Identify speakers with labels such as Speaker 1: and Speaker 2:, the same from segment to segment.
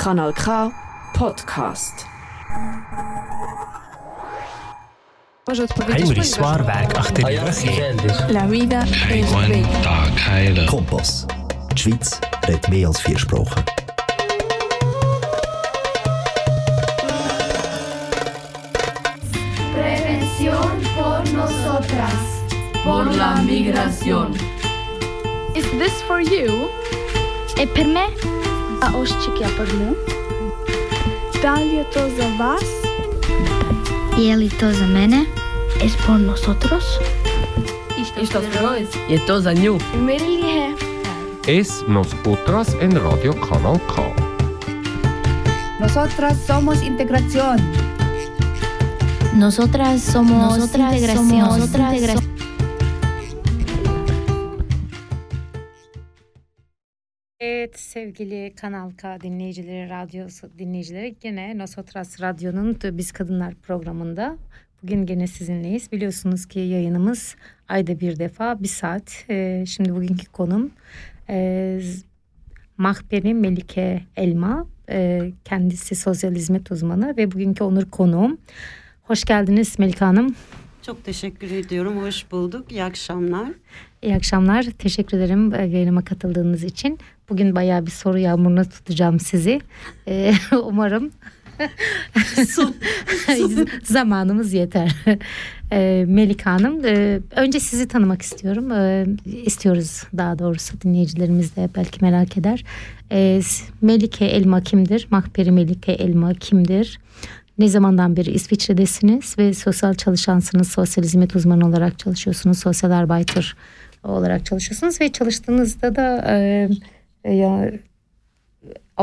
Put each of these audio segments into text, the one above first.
Speaker 1: Kanal K Podcast.
Speaker 2: Heimlich Swarwerk achter die
Speaker 3: La vida
Speaker 4: ist Tag heilen.
Speaker 5: Kompass. Die Schweiz redet mehr als vier Sprachen.
Speaker 6: Prävention por nosotras.
Speaker 3: Por la migración.
Speaker 7: Is this for you?
Speaker 6: E per me? A oščik ja për mu?
Speaker 7: Da li je to za vas?
Speaker 6: Je li to za mene? Es por nosotros?
Speaker 3: Strojes. Je to za nju.
Speaker 6: Mirilihe.
Speaker 8: Es nosotras en Radio Kanal K.
Speaker 9: Nosotras somos integración.
Speaker 6: Nosotras somos
Speaker 9: Nosotras
Speaker 6: integración.
Speaker 9: somos integración.
Speaker 10: Sevgili Kanal K dinleyicileri, radyo dinleyicileri gene Nosotras Radyo'nun Biz Kadınlar programında bugün gene sizinleyiz. Biliyorsunuz ki yayınımız ayda bir defa bir saat. Ee, şimdi bugünkü konum e, Mahperi Melike Elma. Ee, kendisi sosyal hizmet uzmanı ve bugünkü onur konuğum. Hoş geldiniz Melike Hanım.
Speaker 11: Çok teşekkür ediyorum. Hoş bulduk. İyi akşamlar.
Speaker 10: İyi akşamlar. Teşekkür ederim e, yayınıma katıldığınız için. Bugün bayağı bir soru yağmuruna tutacağım sizi. Ee, umarım
Speaker 11: Son-
Speaker 10: zamanımız yeter. Ee, Melika Hanım, e, önce sizi tanımak istiyorum. Ee, istiyoruz daha doğrusu dinleyicilerimiz de belki merak eder. Ee, Melike Elma kimdir? Mahperi Melike Elma kimdir? Ne zamandan beri İsviçre'desiniz ve sosyal çalışansınız, sosyal hizmet uzmanı olarak çalışıyorsunuz, sosyal arbeiter olarak çalışıyorsunuz ve çalıştığınızda da e, ya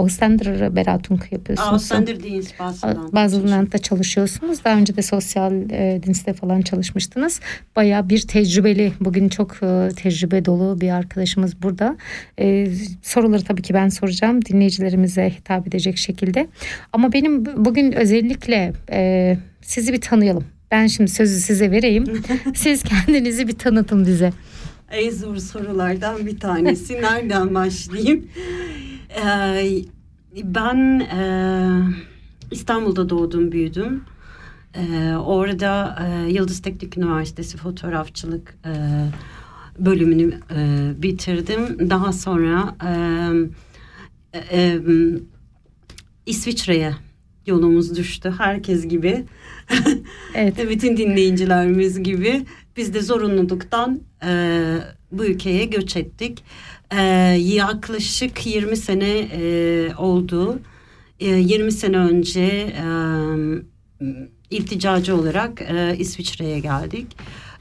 Speaker 10: Ausländer Beratung yapıyorsunuz.
Speaker 11: Auslander Dienstbaseland.
Speaker 10: Bazılarında çalışıyorsunuz. Daha önce de sosyal e, dinste falan çalışmıştınız. Bayağı bir tecrübeli. Bugün çok e, tecrübe dolu bir arkadaşımız burada. E, soruları tabii ki ben soracağım. Dinleyicilerimize hitap edecek şekilde. Ama benim bu- bugün özellikle e, sizi bir tanıyalım. Ben şimdi sözü size vereyim. Siz kendinizi bir tanıtın bize.
Speaker 11: En zor sorulardan bir tanesi. Nereden başlayayım? Ee, ben e, İstanbul'da doğdum, büyüdüm. Ee, orada e, Yıldız Teknik Üniversitesi fotoğrafçılık e, bölümünü e, bitirdim. Daha sonra e, e, İsviçre'ye yolumuz düştü. Herkes gibi.
Speaker 10: Evet.
Speaker 11: Bütün dinleyicilerimiz gibi biz de zorunluluktan e, bu ülkeye göç ettik. E, yaklaşık 20 sene e, oldu. E, 20 sene önce e, ilticacı olarak e, İsviçre'ye geldik.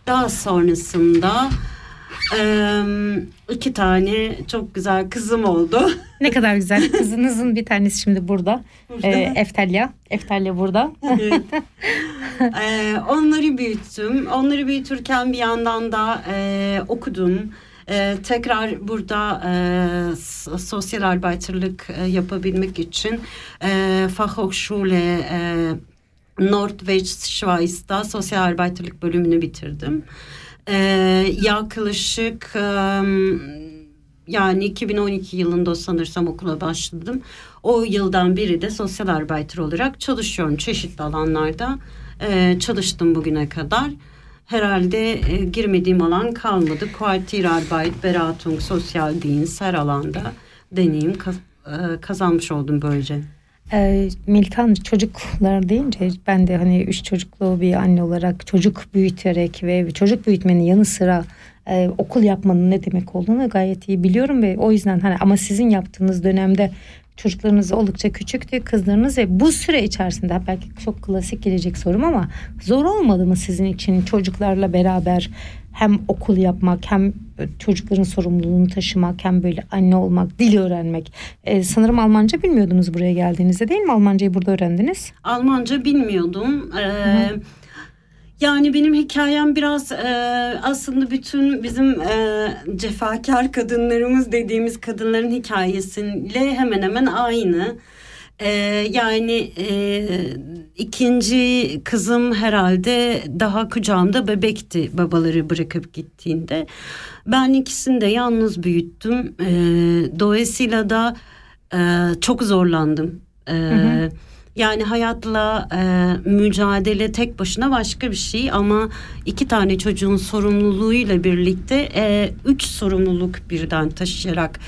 Speaker 11: Daha sonrasında e, iki tane çok güzel kızım oldu.
Speaker 10: Ne kadar güzel. Kızınızın bir tanesi şimdi burada. E, Eftelya. Eftelya burada.
Speaker 11: Evet. Ee, onları büyüttüm. Onları büyütürken bir yandan da e, okudum. E, tekrar burada e, sosyal arbeiterlik e, yapabilmek için e, Fachhochschule e, Nordwestschweiz'da sosyal arbeiterlik bölümünü bitirdim. E, yaklaşık e, yani 2012 yılında sanırsam okula başladım. O yıldan beri de sosyal arbeiter olarak çalışıyorum çeşitli alanlarda. Ee, çalıştım bugüne kadar. Herhalde e, girmediğim alan kalmadı. Quartierarbeit, Beratung, Sosyal Dienst her alanda deneyim kaz- e, kazanmış oldum böylece.
Speaker 10: Ee, Melike Hanım çocuklar deyince ben de hani üç çocuklu bir anne olarak çocuk büyüterek ve çocuk büyütmenin yanı sıra e, okul yapmanın ne demek olduğunu gayet iyi biliyorum ve o yüzden hani ama sizin yaptığınız dönemde çocuklarınız oldukça küçüktü kızlarınız ve bu süre içerisinde belki çok klasik gelecek sorum ama zor olmadı mı sizin için çocuklarla beraber hem okul yapmak hem çocukların sorumluluğunu taşımak hem böyle anne olmak, dil öğrenmek. Ee, sanırım Almanca bilmiyordunuz buraya geldiğinizde değil mi? Almancayı burada öğrendiniz.
Speaker 11: Almanca bilmiyordum. Ee, yani benim hikayem biraz e, aslında bütün bizim e, cefakar kadınlarımız dediğimiz kadınların hikayesiyle hemen hemen aynı. Ee, yani e, ikinci kızım herhalde daha kucağımda bebekti babaları bırakıp gittiğinde. Ben ikisini de yalnız büyüttüm. Ee, dolayısıyla da e, çok zorlandım E, hı hı. Yani hayatla e, mücadele tek başına başka bir şey ama iki tane çocuğun sorumluluğuyla birlikte e, üç sorumluluk birden taşıyarak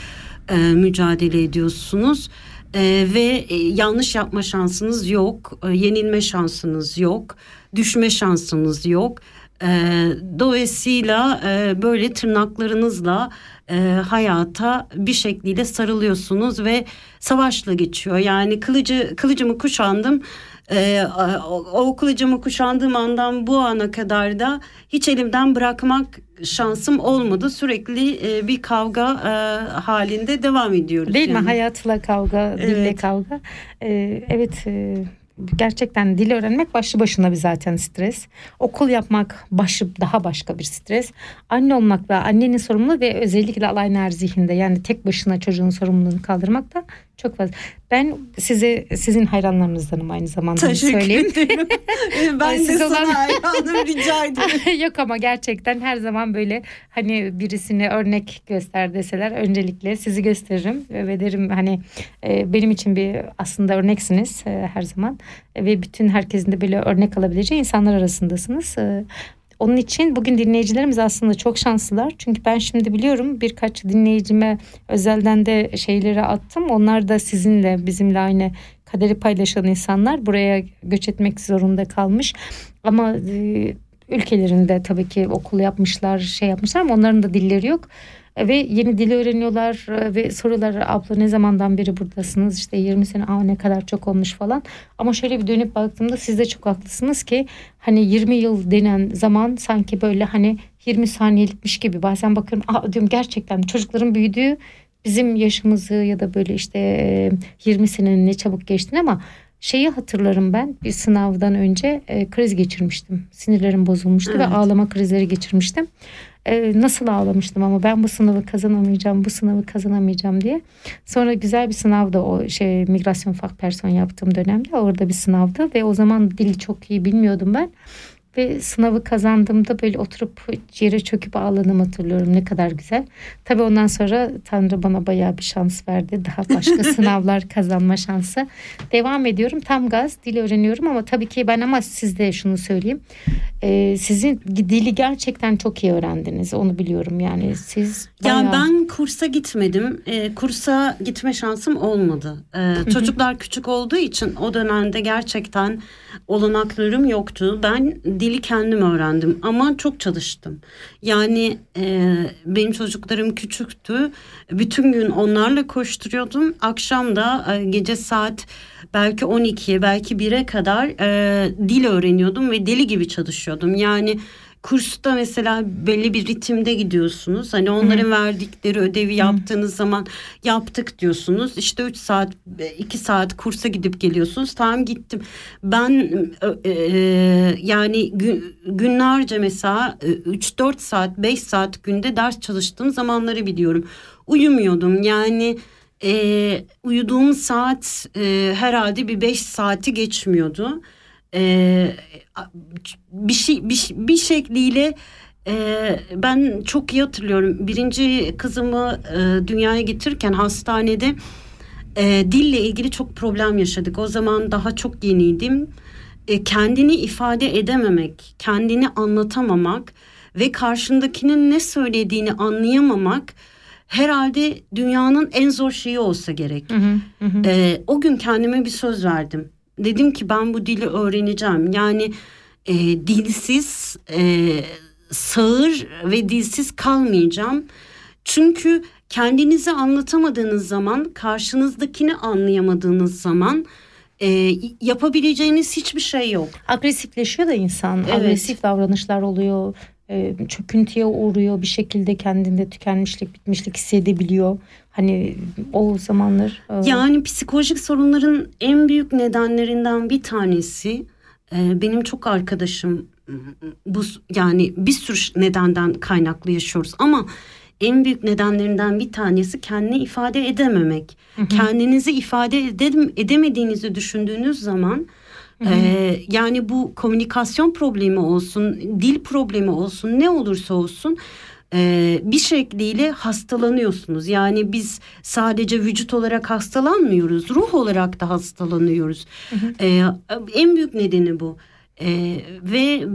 Speaker 11: e, mücadele ediyorsunuz. Ee, ve e, yanlış yapma şansınız yok, e, yenilme şansınız yok, düşme şansınız yok. E, dolayısıyla e, böyle tırnaklarınızla e, hayata bir şekilde sarılıyorsunuz ve savaşla geçiyor. Yani kılıcı kılıcımı kuşandım. E, o, o kılıcımı kuşandığım andan bu ana kadar da hiç elimden bırakmak şansım olmadı. Sürekli e, bir kavga e, halinde devam ediyoruz.
Speaker 10: Değil yani. mi? Hayatla kavga, evet. dille kavga. E, evet e, gerçekten dil öğrenmek başlı başına bir zaten stres. Okul yapmak başı daha başka bir stres. Anne olmak ve annenin sorumluluğu ve özellikle alayner zihinde yani tek başına çocuğun sorumluluğunu kaldırmak da çok fazla. Ben size sizin hayranlarınızdanım aynı zamanda
Speaker 11: Teşekkür
Speaker 10: söyleyeyim.
Speaker 11: ederim. ben de sana olan... hayranım rica ederim.
Speaker 10: Yok ama gerçekten her zaman böyle hani birisini örnek göster deseler öncelikle sizi gösteririm ve derim hani e, benim için bir aslında örneksiniz e, her zaman ve bütün herkesin de böyle örnek alabileceği insanlar arasındasınız. E, onun için bugün dinleyicilerimiz aslında çok şanslılar. Çünkü ben şimdi biliyorum birkaç dinleyicime özelden de şeyleri attım. Onlar da sizinle bizimle aynı kaderi paylaşan insanlar buraya göç etmek zorunda kalmış. Ama e, ülkelerinde tabii ki okul yapmışlar, şey yapmışlar ama onların da dilleri yok ve yeni dili öğreniyorlar e, ve sorular abla ne zamandan beri buradasınız? İşte 20 sene aa ne kadar çok olmuş falan. Ama şöyle bir dönüp baktığımda siz de çok haklısınız ki hani 20 yıl denen zaman sanki böyle hani 20 saniyelikmiş gibi. Bazen bakıyorum aa diyorum gerçekten çocukların büyüdüğü bizim yaşımızı ya da böyle işte 20 e, senenin ne çabuk geçtiğini. Ama şeyi hatırlarım ben bir sınavdan önce e, kriz geçirmiştim. Sinirlerim bozulmuştu evet. ve ağlama krizleri geçirmiştim nasıl ağlamıştım ama ben bu sınavı kazanamayacağım, bu sınavı kazanamayacağım diye. Sonra güzel bir sınavda o şey migrasyon fak person yaptığım dönemde orada bir sınavdı ve o zaman dili çok iyi bilmiyordum ben. Ve sınavı kazandığımda böyle oturup yere çöküp ağladığımı hatırlıyorum. Ne kadar güzel. Tabii ondan sonra Tanrı bana bayağı bir şans verdi. Daha başka sınavlar kazanma şansı. Devam ediyorum. Tam gaz dil öğreniyorum ama tabii ki ben ama sizde şunu söyleyeyim. Ee, sizin dili gerçekten çok iyi öğrendiniz. Onu biliyorum yani siz
Speaker 11: bayağı... Ya ben kursa gitmedim. Ee, kursa gitme şansım olmadı. Ee, çocuklar küçük olduğu için o dönemde gerçekten olanaklarım yoktu. Ben dili kendim öğrendim ama çok çalıştım. Yani e, benim çocuklarım küçüktü. Bütün gün onlarla koşturuyordum. Akşam da e, gece saat belki 12'ye belki 1'e kadar e, dil öğreniyordum ve deli gibi çalışıyordum. Yani kursta mesela belli bir ritimde gidiyorsunuz. Hani onların Hı. verdikleri ödevi Hı. yaptığınız zaman yaptık diyorsunuz. İşte 3 saat 2 saat kursa gidip geliyorsunuz. Tamam gittim. Ben e, yani gün, günlerce mesela 3-4 e, saat 5 saat günde ders çalıştığım zamanları biliyorum. Uyumuyordum yani e, uyuduğum saat e, herhalde bir 5 saati geçmiyordu e, bir şey bir, bir şekliyle e, ben çok iyi hatırlıyorum birinci kızımı e, dünyaya getirirken hastanede e, dille ilgili çok problem yaşadık o zaman daha çok yeniydim e, kendini ifade edememek kendini anlatamamak ve karşındakinin ne söylediğini anlayamamak herhalde dünyanın en zor şeyi olsa gerek. Hı hı, hı. E, o gün kendime bir söz verdim dedim ki ben bu dili öğreneceğim. Yani e, dilsiz, e, sağır ve dilsiz kalmayacağım. Çünkü kendinizi anlatamadığınız zaman, karşınızdakini anlayamadığınız zaman e, yapabileceğiniz hiçbir şey yok.
Speaker 10: Agresifleşiyor da insan. Evet. Agresif davranışlar oluyor. E, çöküntüye uğruyor. Bir şekilde kendinde tükenmişlik, bitmişlik hissedebiliyor. Hani o zamanlar...
Speaker 11: E... Yani psikolojik sorunların en büyük nedenlerinden bir tanesi e, benim çok arkadaşım bu yani bir sürü nedenden kaynaklı yaşıyoruz ama en büyük nedenlerinden bir tanesi kendini ifade edememek. Hı hı. Kendinizi ifade edem edemediğinizi düşündüğünüz zaman. Ee, yani bu komünikasyon problemi olsun, dil problemi olsun, ne olursa olsun e, bir şekliyle hastalanıyorsunuz. Yani biz sadece vücut olarak hastalanmıyoruz, ruh olarak da hastalanıyoruz. Hı hı. E, en büyük nedeni bu. E, ve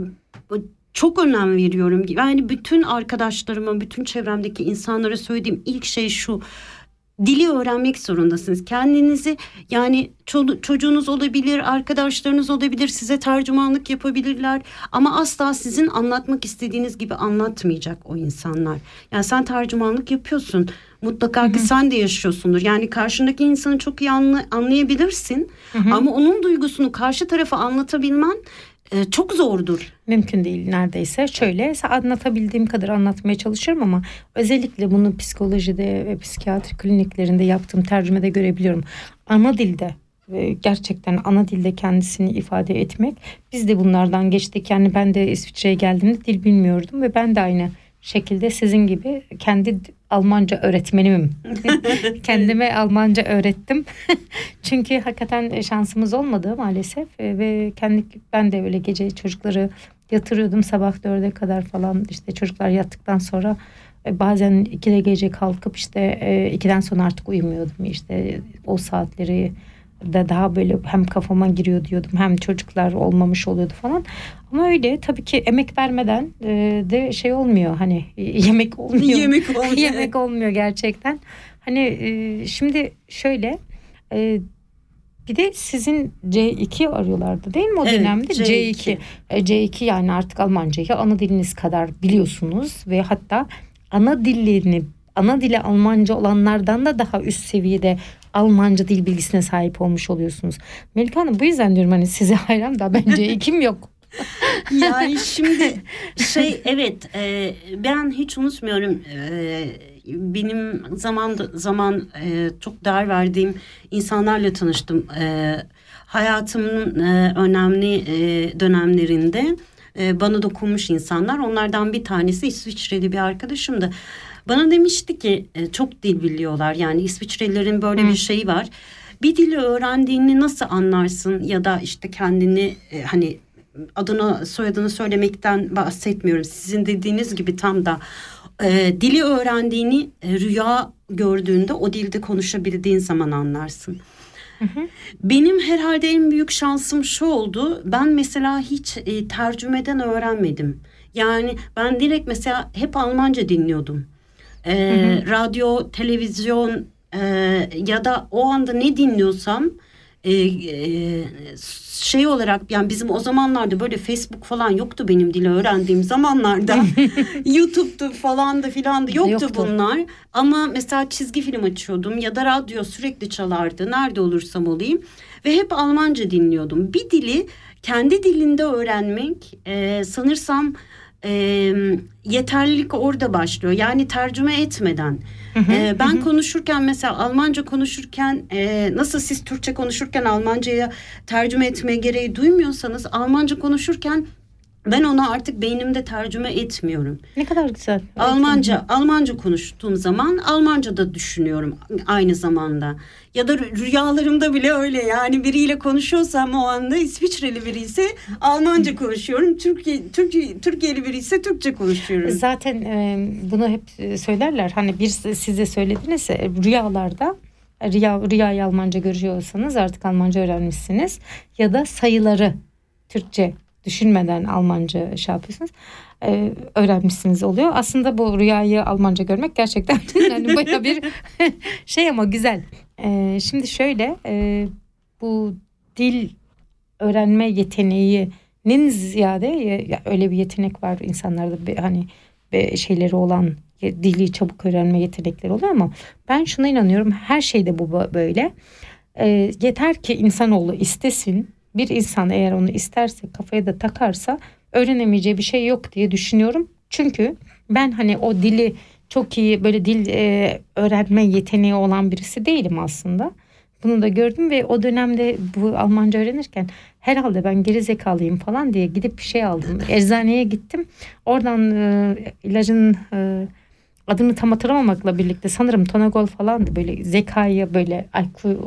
Speaker 11: çok önem veriyorum. Yani bütün arkadaşlarıma, bütün çevremdeki insanlara söylediğim ilk şey şu dili öğrenmek zorundasınız. Kendinizi yani ço- çocuğunuz olabilir, arkadaşlarınız olabilir, size tercümanlık yapabilirler ama asla sizin anlatmak istediğiniz gibi anlatmayacak o insanlar. Yani sen tercümanlık yapıyorsun. Mutlaka ki sen de yaşıyorsundur. Yani karşındaki insanı çok iyi anla- anlayabilirsin Hı-hı. ama onun duygusunu karşı tarafa anlatabilmen e, çok zordur.
Speaker 10: Mümkün değil neredeyse. Şöyle anlatabildiğim kadar anlatmaya çalışıyorum ama özellikle bunu psikolojide ve psikiyatri kliniklerinde yaptığım tercümede görebiliyorum. Ana dilde gerçekten ana dilde kendisini ifade etmek. Biz de bunlardan geçtik. Yani ben de İsviçre'ye geldiğimde dil bilmiyordum ve ben de aynı şekilde sizin gibi kendi Almanca öğretmenimim. Kendime Almanca öğrettim. Çünkü hakikaten şansımız olmadı maalesef e, ve kendi ben de öyle gece çocukları yatırıyordum sabah dörde kadar falan işte çocuklar yattıktan sonra e, bazen ikide gece kalkıp işte e, ikiden sonra artık uyumuyordum işte o saatleri da daha böyle hem kafama giriyor diyordum hem çocuklar olmamış oluyordu falan. Ama öyle tabii ki emek vermeden e, de şey olmuyor hani yemek olmuyor.
Speaker 11: yemek olmuyor.
Speaker 10: yemek olmuyor gerçekten. Hani e, şimdi şöyle e, bir de sizin C2 arıyorlardı değil mi o evet, dönemde? C2. C2. C2 yani artık Almancayı ana diliniz kadar biliyorsunuz ve hatta ana dillerini ana dili Almanca olanlardan da daha üst seviyede Almanca dil bilgisine sahip olmuş oluyorsunuz. Melika Hanım bu yüzden diyorum hani size hayran da bence kim yok.
Speaker 11: yani şimdi şey evet e, ben hiç unutmuyorum e, benim zaman zaman e, çok değer verdiğim insanlarla tanıştım. E, hayatımın e, önemli e, dönemlerinde e, bana dokunmuş insanlar. Onlardan bir tanesi İsviçreli bir arkadaşımdı. Bana demişti ki e, çok dil biliyorlar. Yani İsviçrelilerin böyle Hı. bir şeyi var. Bir dili öğrendiğini nasıl anlarsın ya da işte kendini e, hani adını soyadını söylemekten bahsetmiyorum. Sizin dediğiniz gibi tam da e, dili öğrendiğini e, rüya gördüğünde o dilde konuşabildiğin zaman anlarsın. Hı hı. Benim herhalde en büyük şansım şu oldu. Ben mesela hiç e, tercümeden öğrenmedim. Yani ben direkt mesela hep Almanca dinliyordum e, radyo, televizyon e, ya da o anda ne dinliyorsam e, e, şey olarak yani bizim o zamanlarda böyle Facebook falan yoktu benim dili öğrendiğim zamanlarda. YouTube'du falan da filan da yoktu, yoktu. bunlar. Ama mesela çizgi film açıyordum ya da radyo sürekli çalardı. Nerede olursam olayım. Ve hep Almanca dinliyordum. Bir dili kendi dilinde öğrenmek e, sanırsam e, yeterlilik orada başlıyor. Yani tercüme etmeden. Hı hı, e, ben hı. konuşurken mesela Almanca konuşurken e, nasıl siz Türkçe konuşurken Almanca'ya tercüme etme gereği duymuyorsanız Almanca konuşurken ben onu artık beynimde tercüme etmiyorum.
Speaker 10: Ne kadar güzel.
Speaker 11: Almanca, evet. Almanca konuştuğum zaman Almanca da düşünüyorum aynı zamanda. Ya da rüyalarımda bile öyle yani biriyle konuşuyorsam o anda İsviçreli biri ise Almanca konuşuyorum. Türkiye, Türkiye Türkiye'li biri ise Türkçe konuşuyorum.
Speaker 10: Zaten e, bunu hep e, söylerler. Hani bir size söylediniz rüyalarda rüya, rüyayı Almanca görüyorsanız artık Almanca öğrenmişsiniz. Ya da sayıları Türkçe düşünmeden Almanca şey yapıyorsunuz. Ee, öğrenmişsiniz oluyor. Aslında bu rüyayı Almanca görmek gerçekten yani baya bir şey ama güzel. Ee, şimdi şöyle e, bu dil öğrenme yeteneğinin ziyade ya, öyle bir yetenek var insanlarda bir, hani bir şeyleri olan dili çabuk öğrenme yetenekleri oluyor ama ben şuna inanıyorum her şeyde bu böyle. E, yeter ki insanoğlu istesin bir insan eğer onu isterse kafaya da takarsa öğrenemeyeceği bir şey yok diye düşünüyorum. Çünkü ben hani o dili çok iyi böyle dil e, öğrenme yeteneği olan birisi değilim aslında. Bunu da gördüm ve o dönemde bu Almanca öğrenirken herhalde ben geri zekalıyım falan diye gidip bir şey aldım. Eczaneye gittim. Oradan e, ilacın e, adını tam hatırlamamakla birlikte sanırım Tonagol falandı böyle zekayı böyle IQ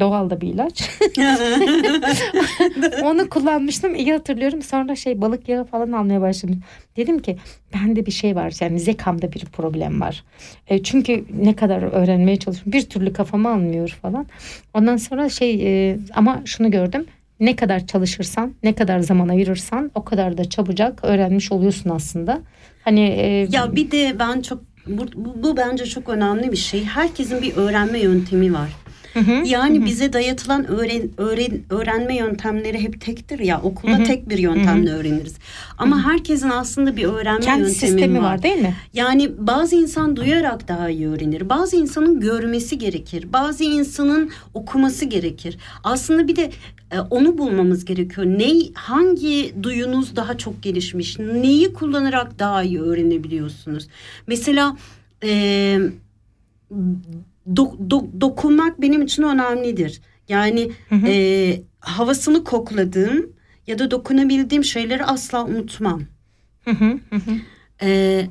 Speaker 10: doğal da bir ilaç. Onu kullanmıştım iyi hatırlıyorum. Sonra şey balık yağı falan almaya başladım. Dedim ki bende bir şey var yani zekamda bir problem var. E, çünkü ne kadar öğrenmeye çalışıyorum bir türlü kafama almıyor falan. Ondan sonra şey e, ama şunu gördüm. Ne kadar çalışırsan, ne kadar zaman ayırırsan o kadar da çabucak öğrenmiş oluyorsun aslında. Hani e,
Speaker 11: ya bir de ben çok bu, bu, bu bence çok önemli bir şey. Herkesin bir öğrenme yöntemi var. Hı hı, yani hı. bize dayatılan öğren, öğren, öğrenme yöntemleri hep tektir ya. Okulda hı hı. tek bir yöntemle hı hı. öğreniriz. Ama hı hı. herkesin aslında bir öğrenme
Speaker 10: Kendi
Speaker 11: yöntemi
Speaker 10: sistemi var. var değil mi?
Speaker 11: Yani bazı insan duyarak daha iyi öğrenir. Bazı insanın görmesi gerekir. Bazı insanın okuması gerekir. Aslında bir de e, onu bulmamız gerekiyor. Ne hangi duyunuz daha çok gelişmiş? Neyi kullanarak daha iyi öğrenebiliyorsunuz? Mesela eee do, do, dokunmak benim için önemlidir. Yani hı hı. E, havasını kokladığım ya da dokunabildiğim şeyleri asla unutmam. Hı hı hı. E,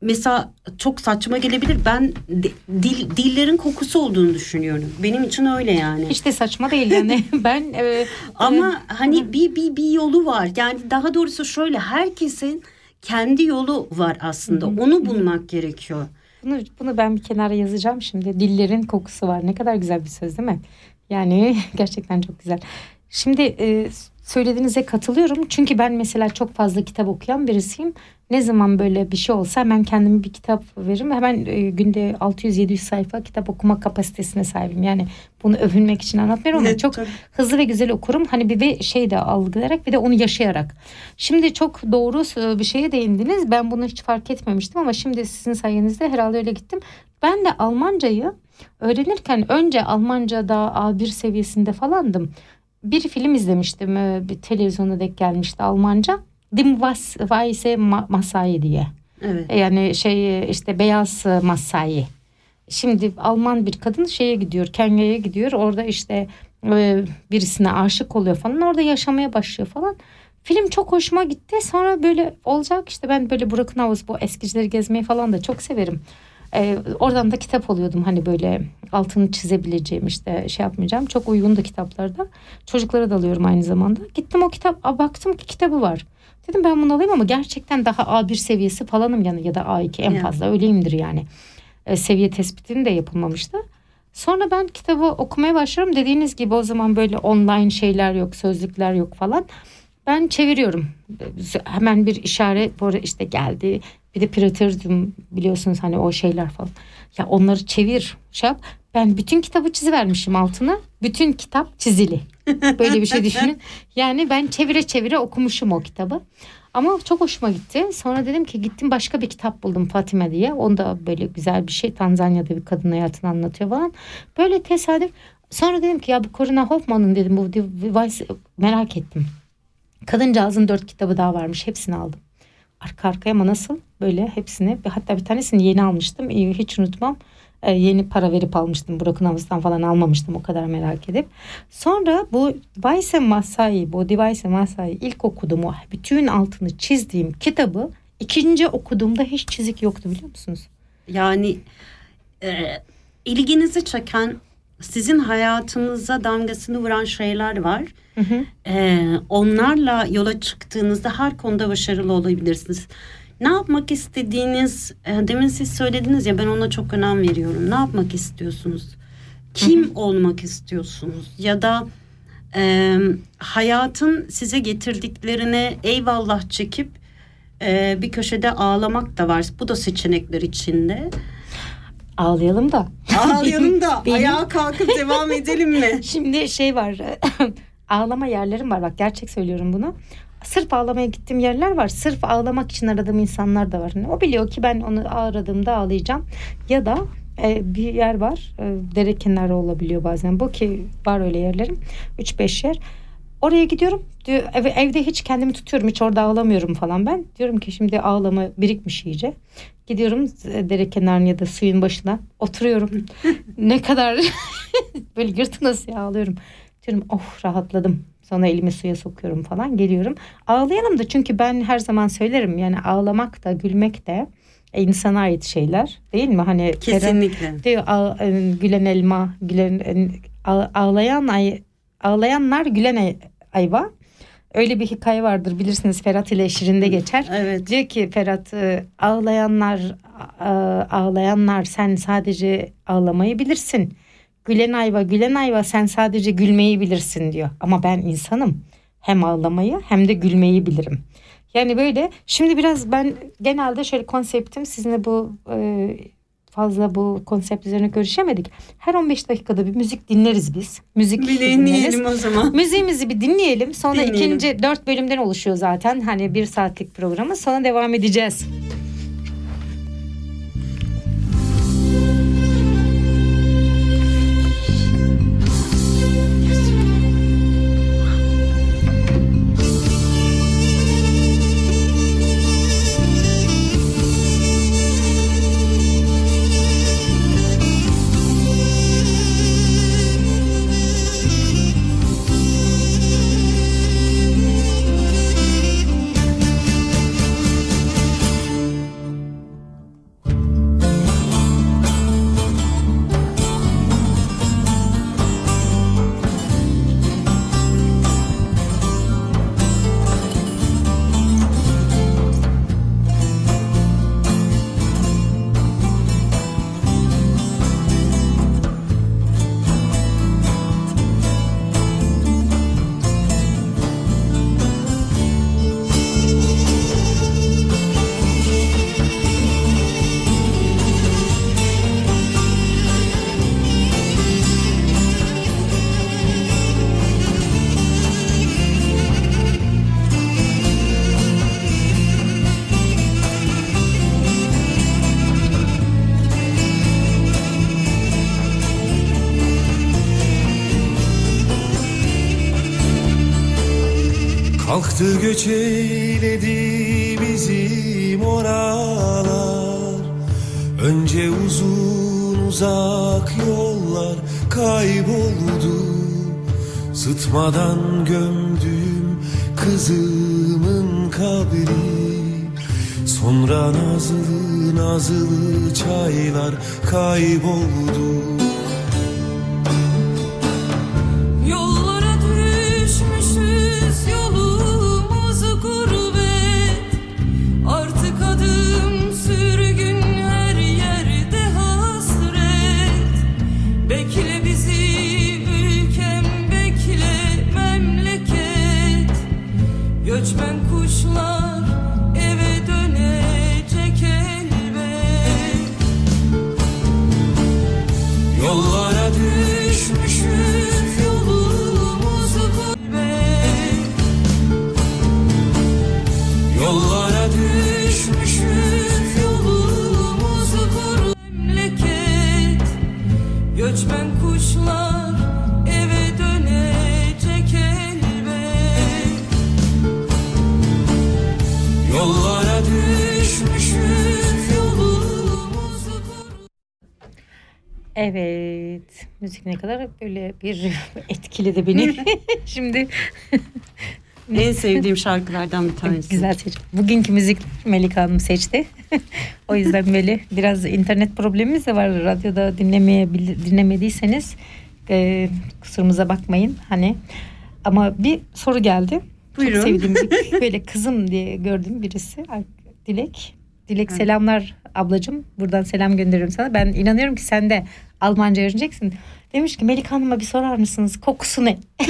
Speaker 11: mesela çok saçma gelebilir. Ben de, dil dillerin kokusu olduğunu düşünüyorum. Benim için öyle yani.
Speaker 10: Hiç de saçma değil yani. ben e,
Speaker 11: ama e, hani bir bir bir yolu var. Yani daha doğrusu şöyle herkesin kendi yolu var aslında. Onu bulmak gerekiyor.
Speaker 10: Bunu, bunu ben bir kenara yazacağım şimdi. Dillerin kokusu var. Ne kadar güzel bir söz değil mi? Yani gerçekten çok güzel. Şimdi e, söylediğinize katılıyorum. Çünkü ben mesela çok fazla kitap okuyan birisiyim. Ne zaman böyle bir şey olsa hemen kendime bir kitap veririm. Hemen e, günde 600-700 sayfa kitap okuma kapasitesine sahibim. Yani bunu övünmek için anlatmıyorum ama çok hızlı ve güzel okurum. Hani bir de şey de algılayarak bir de onu yaşayarak. Şimdi çok doğru bir şeye değindiniz. Ben bunu hiç fark etmemiştim ama şimdi sizin sayenizde herhalde öyle gittim. Ben de Almancayı öğrenirken önce Almanca'da A1 seviyesinde falandım bir film izlemiştim. E, bir televizyona denk gelmişti Almanca. Dim Weiße Masai diye. Evet. E, yani şey işte beyaz Masai. Şimdi Alman bir kadın şeye gidiyor, Kenya'ya gidiyor. Orada işte e, birisine aşık oluyor falan. Orada yaşamaya başlıyor falan. Film çok hoşuma gitti. Sonra böyle olacak işte ben böyle Broken House bu eskicileri gezmeyi falan da çok severim. Ee, oradan da kitap alıyordum hani böyle altını çizebileceğim işte şey yapmayacağım. Çok uygun da kitaplarda. Çocuklara da alıyorum aynı zamanda. Gittim o kitap a, baktım ki kitabı var. Dedim ben bunu alayım ama gerçekten daha A1 seviyesi falanım yani ya da A2 en fazla yani. öyleyimdir yani. Ee, seviye tespitini de yapılmamıştı. Sonra ben kitabı okumaya başlıyorum. Dediğiniz gibi o zaman böyle online şeyler yok, sözlükler yok falan. Ben çeviriyorum. Hemen bir işaret bu işte geldi bir de Praetorium biliyorsunuz hani o şeyler falan. Ya onları çevir şey yap. Ben bütün kitabı çizivermişim altına. Bütün kitap çizili. Böyle bir şey düşünün. Yani ben çevire çevire okumuşum o kitabı. Ama çok hoşuma gitti. Sonra dedim ki gittim başka bir kitap buldum Fatime diye. Onda böyle güzel bir şey. Tanzanya'da bir kadın hayatını anlatıyor falan. Böyle tesadüf. Sonra dedim ki ya bu Corina Hoffman'ın dedim bu device merak ettim. Kadıncağızın dört kitabı daha varmış. Hepsini aldım arka arkaya ama nasıl böyle hepsini hatta bir tanesini yeni almıştım hiç unutmam ee, yeni para verip almıştım Burak'ın havuzdan falan almamıştım o kadar merak edip sonra bu Vayse Masai bu Divayse Masai ilk okudum o bütün altını çizdiğim kitabı ikinci okuduğumda hiç çizik yoktu biliyor musunuz?
Speaker 11: Yani e, ilginizi çeken sizin hayatınıza damgasını vuran şeyler var. Hı hı. Ee, onlarla yola çıktığınızda her konuda başarılı olabilirsiniz. Ne yapmak istediğiniz, e, demin siz söylediniz ya ben ona çok önem veriyorum. Ne yapmak istiyorsunuz? Kim olmak istiyorsunuz? Ya da e, hayatın size getirdiklerine eyvallah çekip e, bir köşede ağlamak da var. Bu da seçenekler içinde.
Speaker 10: Ağlayalım da.
Speaker 11: Ağlayalım da. Benim... Ayağa kalkıp devam edelim mi?
Speaker 10: Şimdi şey var. ağlama yerlerim var. Bak gerçek söylüyorum bunu. Sırf ağlamaya gittiğim yerler var. Sırf ağlamak için aradığım insanlar da var. O biliyor ki ben onu aradığımda ağlayacağım. Ya da e, bir yer var. E, dere kenarı olabiliyor bazen. Bu ki var öyle yerlerim. 3-5 yer. Oraya gidiyorum. Diyor, ev, evde hiç kendimi tutuyorum. Hiç orada ağlamıyorum falan ben. Diyorum ki şimdi ağlama birikmiş iyice. Gidiyorum e, dere kenarına ya da suyun başına. Oturuyorum. ne kadar böyle yırtınası ağlıyorum. Diyorum oh rahatladım. Sonra elimi suya sokuyorum falan geliyorum. Ağlayalım da çünkü ben her zaman söylerim yani ağlamak da gülmek de e, insana ait şeyler değil mi? Hani
Speaker 11: Kesinlikle.
Speaker 10: Diyor e, gülen elma, gülen e, ağ- ağlayan ay ağlayanlar gülen ay- ayva. Öyle bir hikaye vardır bilirsiniz Ferhat ile Şirin'de geçer.
Speaker 11: Evet.
Speaker 10: Diyor ki Ferhat ağlayanlar ağlayanlar sen sadece ağlamayı bilirsin. Gülen ayva gülen ayva sen sadece gülmeyi bilirsin diyor. Ama ben insanım. Hem ağlamayı hem de gülmeyi bilirim. Yani böyle şimdi biraz ben genelde şöyle konseptim sizinle bu e, fazla bu konsept üzerine görüşemedik. Her 15 dakikada bir müzik dinleriz biz. Müzik
Speaker 11: Bir dinleyelim o zaman.
Speaker 10: Müziğimizi bir dinleyelim. Sonra
Speaker 11: Dinleyelim.
Speaker 10: ikinci dört bölümden oluşuyor zaten. Hani bir saatlik programı. Sonra devam edeceğiz.
Speaker 4: Göç eyledi bizim oralar Önce uzun uzak yollar kayboldu. Sıtmadan
Speaker 10: ne kadar böyle bir etkiledi beni. Şimdi
Speaker 11: En sevdiğim şarkılardan bir tanesi.
Speaker 10: güzel seç. Bugünkü müzik Melika Hanım seçti. o yüzden böyle biraz internet problemimiz de var. Radyoda dinlemeyebil dinlemediyseniz e, kusurumuza bakmayın. Hani ama bir soru geldi.
Speaker 11: Buyurun.
Speaker 10: Çok sevdiğim bir, böyle kızım diye gördüğüm birisi. Dilek. Dilek selamlar ablacığım. Buradan selam gönderiyorum sana. Ben inanıyorum ki sen de Almanca öğreneceksin. Demiş ki Melika Hanım'a bir sorar mısınız? Kokusu ne?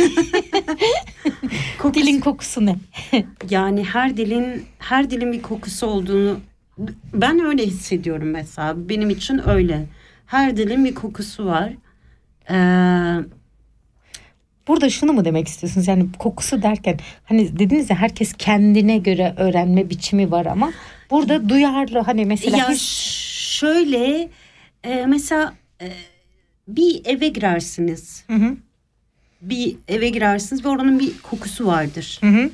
Speaker 10: Dilin kokusu ne?
Speaker 11: Yani her dilin her dilin bir kokusu olduğunu ben öyle hissediyorum mesela. Benim için öyle. Her dilin bir kokusu var. Ee,
Speaker 10: Burada şunu mu demek istiyorsunuz? Yani kokusu derken hani dediniz ya herkes kendine göre öğrenme biçimi var ama burada duyarlı hani mesela
Speaker 11: ya
Speaker 10: his-
Speaker 11: şöyle e, mesela e, bir eve girersiniz.
Speaker 10: Hı hı.
Speaker 11: Bir eve girersiniz ve oranın bir kokusu vardır.
Speaker 10: Hı hı.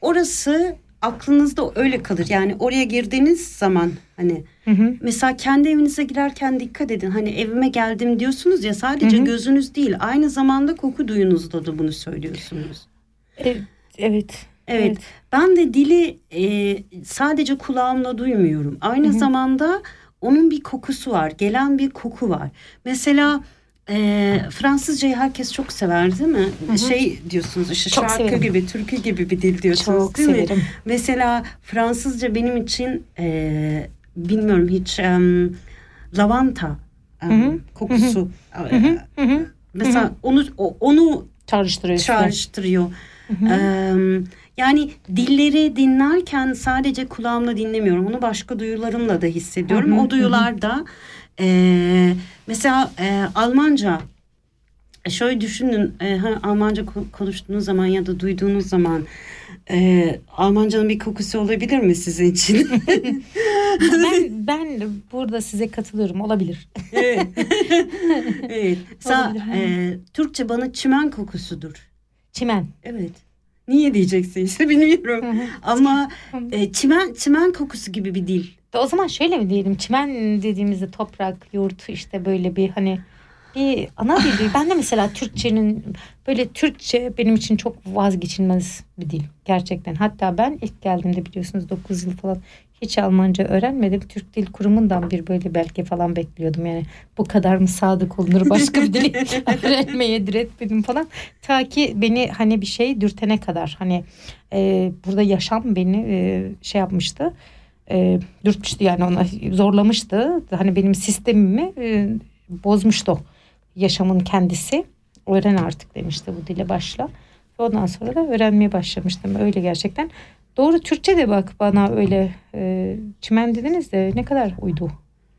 Speaker 11: Orası aklınızda öyle kalır. Yani oraya girdiğiniz zaman hani
Speaker 10: Hı hı.
Speaker 11: mesela kendi evinize girerken dikkat edin. Hani evime geldim diyorsunuz ya sadece
Speaker 10: Hı hı.
Speaker 11: gözünüz değil aynı zamanda koku duyunuzda da bunu söylüyorsunuz.
Speaker 10: Evet,
Speaker 11: evet. Evet. Ben de dili e, sadece kulağımla duymuyorum. Aynı Hı-hı. zamanda onun bir kokusu var. Gelen bir koku var. Mesela e, Fransızcayı herkes çok sever değil mi? Hı-hı. Şey diyorsunuz işte çok şarkı severim. gibi, türkü gibi bir dil diyorsunuz çok değil severim. mi? Mesela Fransızca benim için e, bilmiyorum hiç e, lavanta e, kokusu. Hı-hı. E, mesela Hı-hı. onu onu
Speaker 10: çağrıştırıyor.
Speaker 11: Çağrıştırıyor. Ee, yani dilleri dinlerken sadece kulağımla dinlemiyorum. Onu başka duyularımla da hissediyorum. o duyular da e, mesela e, Almanca şöyle düşünün e, Almanca konuştuğunuz zaman ya da duyduğunuz zaman e, Almancanın bir kokusu olabilir mi sizin için?
Speaker 10: ben ben burada size katılıyorum olabilir.
Speaker 11: evet. evet. Sa, e, Türkçe bana çimen kokusudur.
Speaker 10: Çimen.
Speaker 11: Evet. Niye diyeceksin işte bilmiyorum. Ama e, çimen çimen kokusu gibi bir dil.
Speaker 10: O zaman şöyle mi diyelim çimen dediğimizde toprak, yurt işte böyle bir hani bir ana dil. ben de mesela Türkçenin böyle Türkçe benim için çok vazgeçilmez bir dil gerçekten. Hatta ben ilk geldiğimde biliyorsunuz 9 yıl falan hiç Almanca öğrenmedim. Türk Dil Kurumu'ndan bir böyle belge falan bekliyordum. Yani bu kadar mı sadık olunur başka bir dili öğrenmeye diretmedim falan. Ta ki beni hani bir şey dürtene kadar hani e, burada yaşam beni e, şey yapmıştı. E, dürtmüştü yani ona zorlamıştı. Hani benim sistemimi e, bozmuştu yaşamın kendisi. Öğren artık demişti bu dile başla. Ve ondan sonra da öğrenmeye başlamıştım. Öyle gerçekten. Doğru Türkçe de bak bana öyle e, çimen dediniz de ne kadar uydu.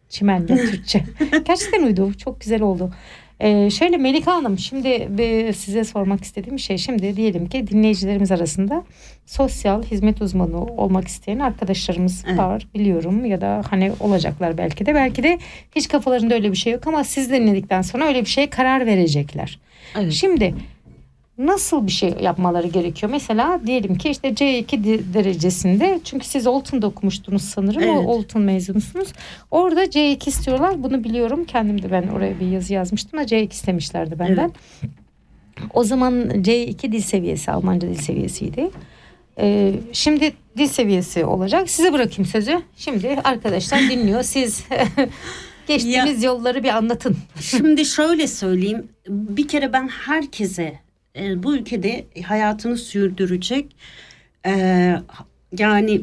Speaker 10: Çimenle Türkçe. Gerçekten uydu. Çok güzel oldu. Ee, şöyle Melika Hanım şimdi size sormak istediğim şey şimdi diyelim ki dinleyicilerimiz arasında sosyal hizmet uzmanı olmak isteyen arkadaşlarımız evet. var biliyorum ya da hani olacaklar belki de belki de hiç kafalarında öyle bir şey yok ama siz dinledikten sonra öyle bir şeye karar verecekler. Evet. Şimdi nasıl bir şey yapmaları gerekiyor? Mesela diyelim ki işte C2 derecesinde çünkü siz Olton'da okumuştunuz sanırım. Evet. O Olton mezunusunuz. Orada C2 istiyorlar. Bunu biliyorum. Kendim de ben oraya bir yazı yazmıştım da C2 istemişlerdi benden. Evet. O zaman C2 dil seviyesi Almanca dil seviyesiydi. Ee, şimdi dil seviyesi olacak. Size bırakayım sözü. Şimdi arkadaşlar dinliyor. Siz geçtiğimiz ya, yolları bir anlatın.
Speaker 11: Şimdi şöyle söyleyeyim. Bir kere ben herkese e, bu ülkede hayatını sürdürecek e, yani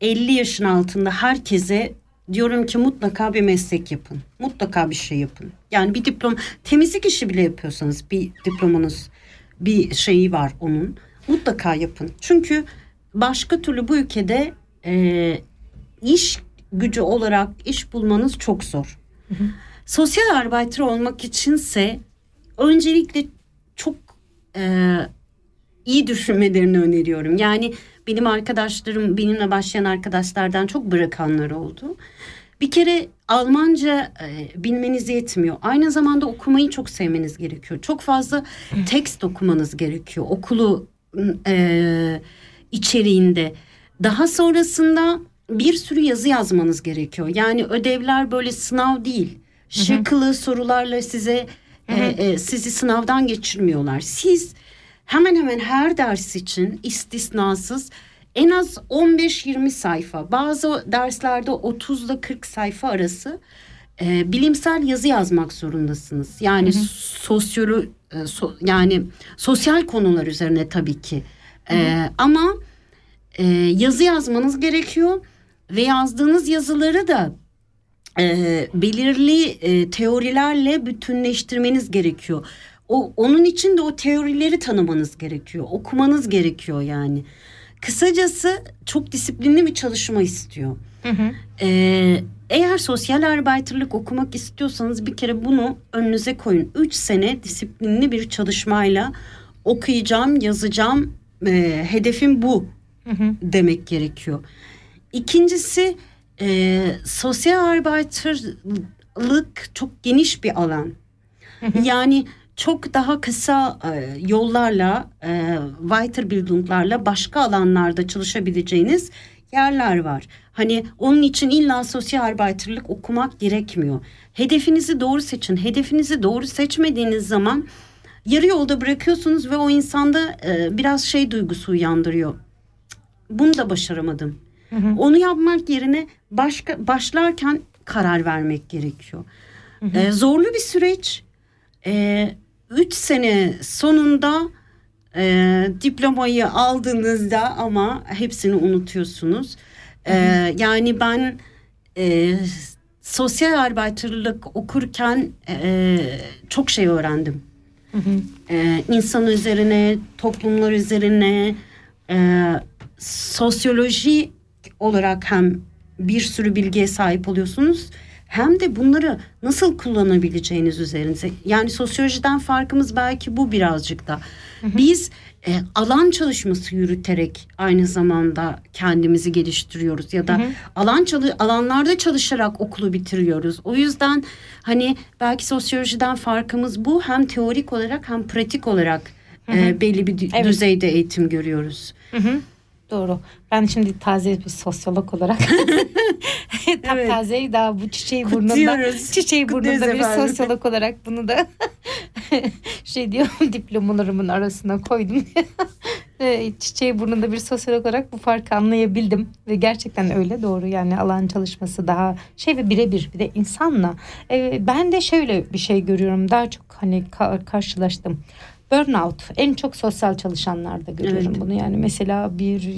Speaker 11: 50 yaşın altında herkese diyorum ki mutlaka bir meslek yapın. Mutlaka bir şey yapın. Yani bir diplom temizlik işi bile yapıyorsanız bir diplomanız bir şeyi var onun. Mutlaka yapın. Çünkü başka türlü bu ülkede e, iş gücü olarak iş bulmanız çok zor. Hı hı. Sosyal arbeiter olmak içinse öncelikle e, iyi düşünmelerini öneriyorum. Yani benim arkadaşlarım benimle başlayan arkadaşlardan çok bırakanlar oldu. Bir kere Almanca e, bilmeniz yetmiyor. Aynı zamanda okumayı çok sevmeniz gerekiyor. Çok fazla tekst okumanız gerekiyor. Okulu e, içeriğinde. Daha sonrasında bir sürü yazı yazmanız gerekiyor. Yani ödevler böyle sınav değil. Şıklı sorularla size e, e, sizi sınavdan geçirmiyorlar. Siz hemen hemen her ders için istisnasız en az 15-20 sayfa bazı derslerde 30 ile 40 sayfa arası e, bilimsel yazı yazmak zorundasınız. Yani hı hı. sosyolo e, so, yani sosyal konular üzerine tabii ki. E, ama e, yazı yazmanız gerekiyor ve yazdığınız yazıları da e, belirli e, teorilerle bütünleştirmeniz gerekiyor. O onun için de o teorileri tanımanız gerekiyor, okumanız gerekiyor yani. Kısacası çok disiplinli bir çalışma istiyor. Hı hı. Ee, eğer sosyal arbeiterlik okumak istiyorsanız bir kere bunu önünüze koyun. Üç sene disiplinli bir çalışmayla okuyacağım, yazacağım, e, hedefim bu hı hı. demek gerekiyor. İkincisi e, sosyal arbeiterlık çok geniş bir alan. Yani çok daha kısa e, yollarla, e, Weiterbildung'larla başka alanlarda çalışabileceğiniz yerler var. Hani onun için illa sosyal arbeiterlik okumak gerekmiyor. Hedefinizi doğru seçin. Hedefinizi doğru seçmediğiniz zaman yarı yolda bırakıyorsunuz ve o insanda e, biraz şey duygusu uyandırıyor. Bunu da başaramadım. Hı hı. Onu yapmak yerine başka başlarken karar vermek gerekiyor. Hı hı. E, zorlu bir süreç. E, üç sene sonunda e, diplomayı aldığınızda ama hepsini unutuyorsunuz. E, yani ben e, sosyal arbeiterlik okurken e, çok şey öğrendim. Hı hı. E, insan üzerine, toplumlar üzerine, e, sosyoloji olarak hem bir sürü bilgiye sahip oluyorsunuz hem de bunları nasıl kullanabileceğiniz üzerinize. Yani sosyolojiden farkımız belki bu birazcık da. Biz e, alan çalışması yürüterek aynı zamanda kendimizi geliştiriyoruz ya da hı hı. alan çalı alanlarda çalışarak okulu bitiriyoruz. O yüzden hani belki sosyolojiden farkımız bu hem teorik olarak hem pratik olarak hı hı. E, belli bir evet. düzeyde eğitim görüyoruz.
Speaker 10: Hı hı. Doğru. Ben şimdi taze bir sosyolog olarak tam evet. taze daha bu çiçeği burnunda çiçeği burnunda bir sosyolog olarak bunu da şey diyor diplomalarımın arasına koydum. çiçeği burnunda bir sosyolog olarak bu farkı anlayabildim ve gerçekten öyle doğru yani alan çalışması daha şey ve birebir bir de insanla ee, ben de şöyle bir şey görüyorum daha çok hani karşılaştım burnout en çok sosyal çalışanlarda görüyorum evet. bunu yani mesela bir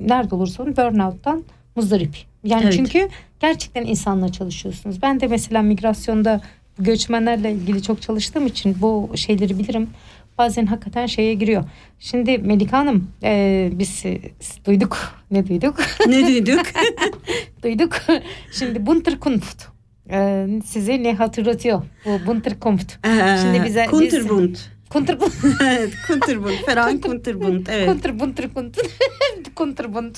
Speaker 10: nerede olursa olsun burnout'tan muzdarip. Yani evet. çünkü gerçekten insanla çalışıyorsunuz. Ben de mesela migrasyonda göçmenlerle ilgili çok çalıştığım için bu şeyleri bilirim. Bazen hakikaten şeye giriyor. Şimdi Melika Hanım e, biz duyduk. Ne duyduk?
Speaker 11: Ne duyduk?
Speaker 10: duyduk. Şimdi Bunterkunft. E, size ne hatırlatıyor? Bu Bunterkunft.
Speaker 11: Şimdi bize Kunterbund. Biz,
Speaker 10: Kunterbund.
Speaker 11: evet, Kunterbund. Ferhan Kunterbund. Evet.
Speaker 10: Kunterbund. Kunterbund.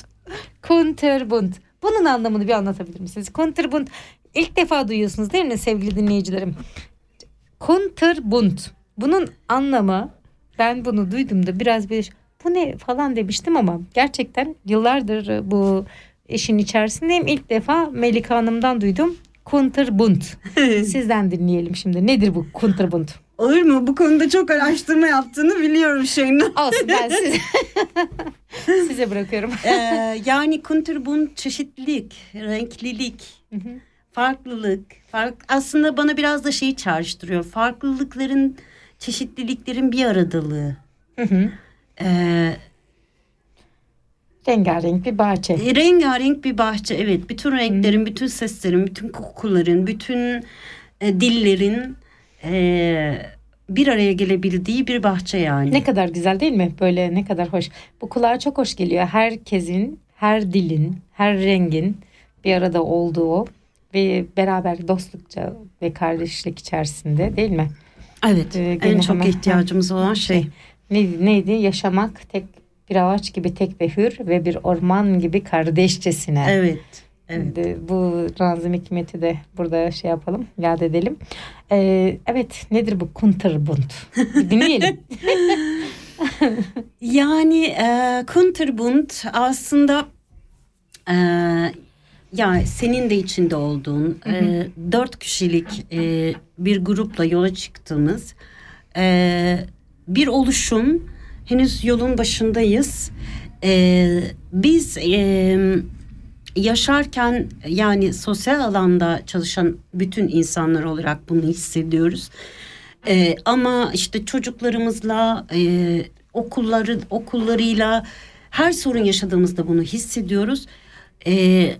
Speaker 10: Kunterbund. Bunun anlamını bir anlatabilir misiniz? Kunterbund. İlk defa duyuyorsunuz değil mi sevgili dinleyicilerim? Kunterbund. Bunun anlamı ben bunu duyduğumda biraz bir bu ne falan demiştim ama gerçekten yıllardır bu işin içerisindeyim. İlk defa Melika Hanım'dan duydum. Kunterbund. Sizden dinleyelim şimdi. Nedir bu Kunterbund?
Speaker 11: Olur mu? Bu konuda çok araştırma yaptığını biliyorum şeyin.
Speaker 10: Olsun ben size, size bırakıyorum.
Speaker 11: ee, yani Kunterbund çeşitlilik, renklilik, farklılık. Fark, aslında bana biraz da şeyi çağrıştırıyor. Farklılıkların, çeşitliliklerin bir aradalığı. Ee,
Speaker 10: Rengarenk bir bahçe.
Speaker 11: E, rengarenk bir bahçe evet. Bütün renklerin, Hı. bütün seslerin, bütün kokuların, bütün e, dillerin e, bir araya gelebildiği bir bahçe yani.
Speaker 10: Ne kadar güzel değil mi? Böyle ne kadar hoş. Bu kulağa çok hoş geliyor. Herkesin, her dilin, her rengin bir arada olduğu ve beraber dostlukça ve kardeşlik içerisinde değil mi?
Speaker 11: Evet. Ee, en çok hemen, ihtiyacımız olan şey.
Speaker 10: Neydi, neydi? Yaşamak tek bir ağaç gibi tek ve hür ve bir orman gibi kardeşçesine.
Speaker 11: Evet. Evet.
Speaker 10: Bu Nazım Hikmet'i de burada şey yapalım, yad edelim. Ee, evet, nedir bu Kunterbund? Dinleyelim.
Speaker 11: yani e, Kunterbund aslında e, ya senin de içinde olduğun E, dört kişilik e, bir grupla yola çıktığımız e, bir oluşum. Henüz yolun başındayız. E, biz e, yaşarken yani sosyal alanda çalışan bütün insanlar olarak bunu hissediyoruz. Ee, ama işte çocuklarımızla e, okulları okullarıyla her sorun yaşadığımızda bunu hissediyoruz. Ee,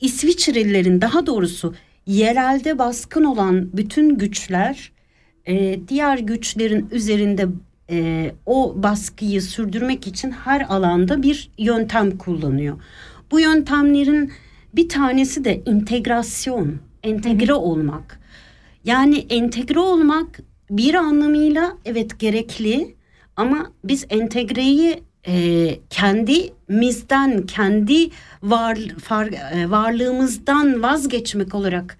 Speaker 11: İsviçrelilerin daha doğrusu yerelde baskın olan bütün güçler e, diğer güçlerin üzerinde e, o baskıyı sürdürmek için her alanda bir yöntem kullanıyor. Bu yöntemlerin bir tanesi de integrasyon, entegre hı hı. olmak. Yani entegre olmak bir anlamıyla evet gerekli ama biz entegreyi e, kendimizden, kendi var, far, e, varlığımızdan vazgeçmek olarak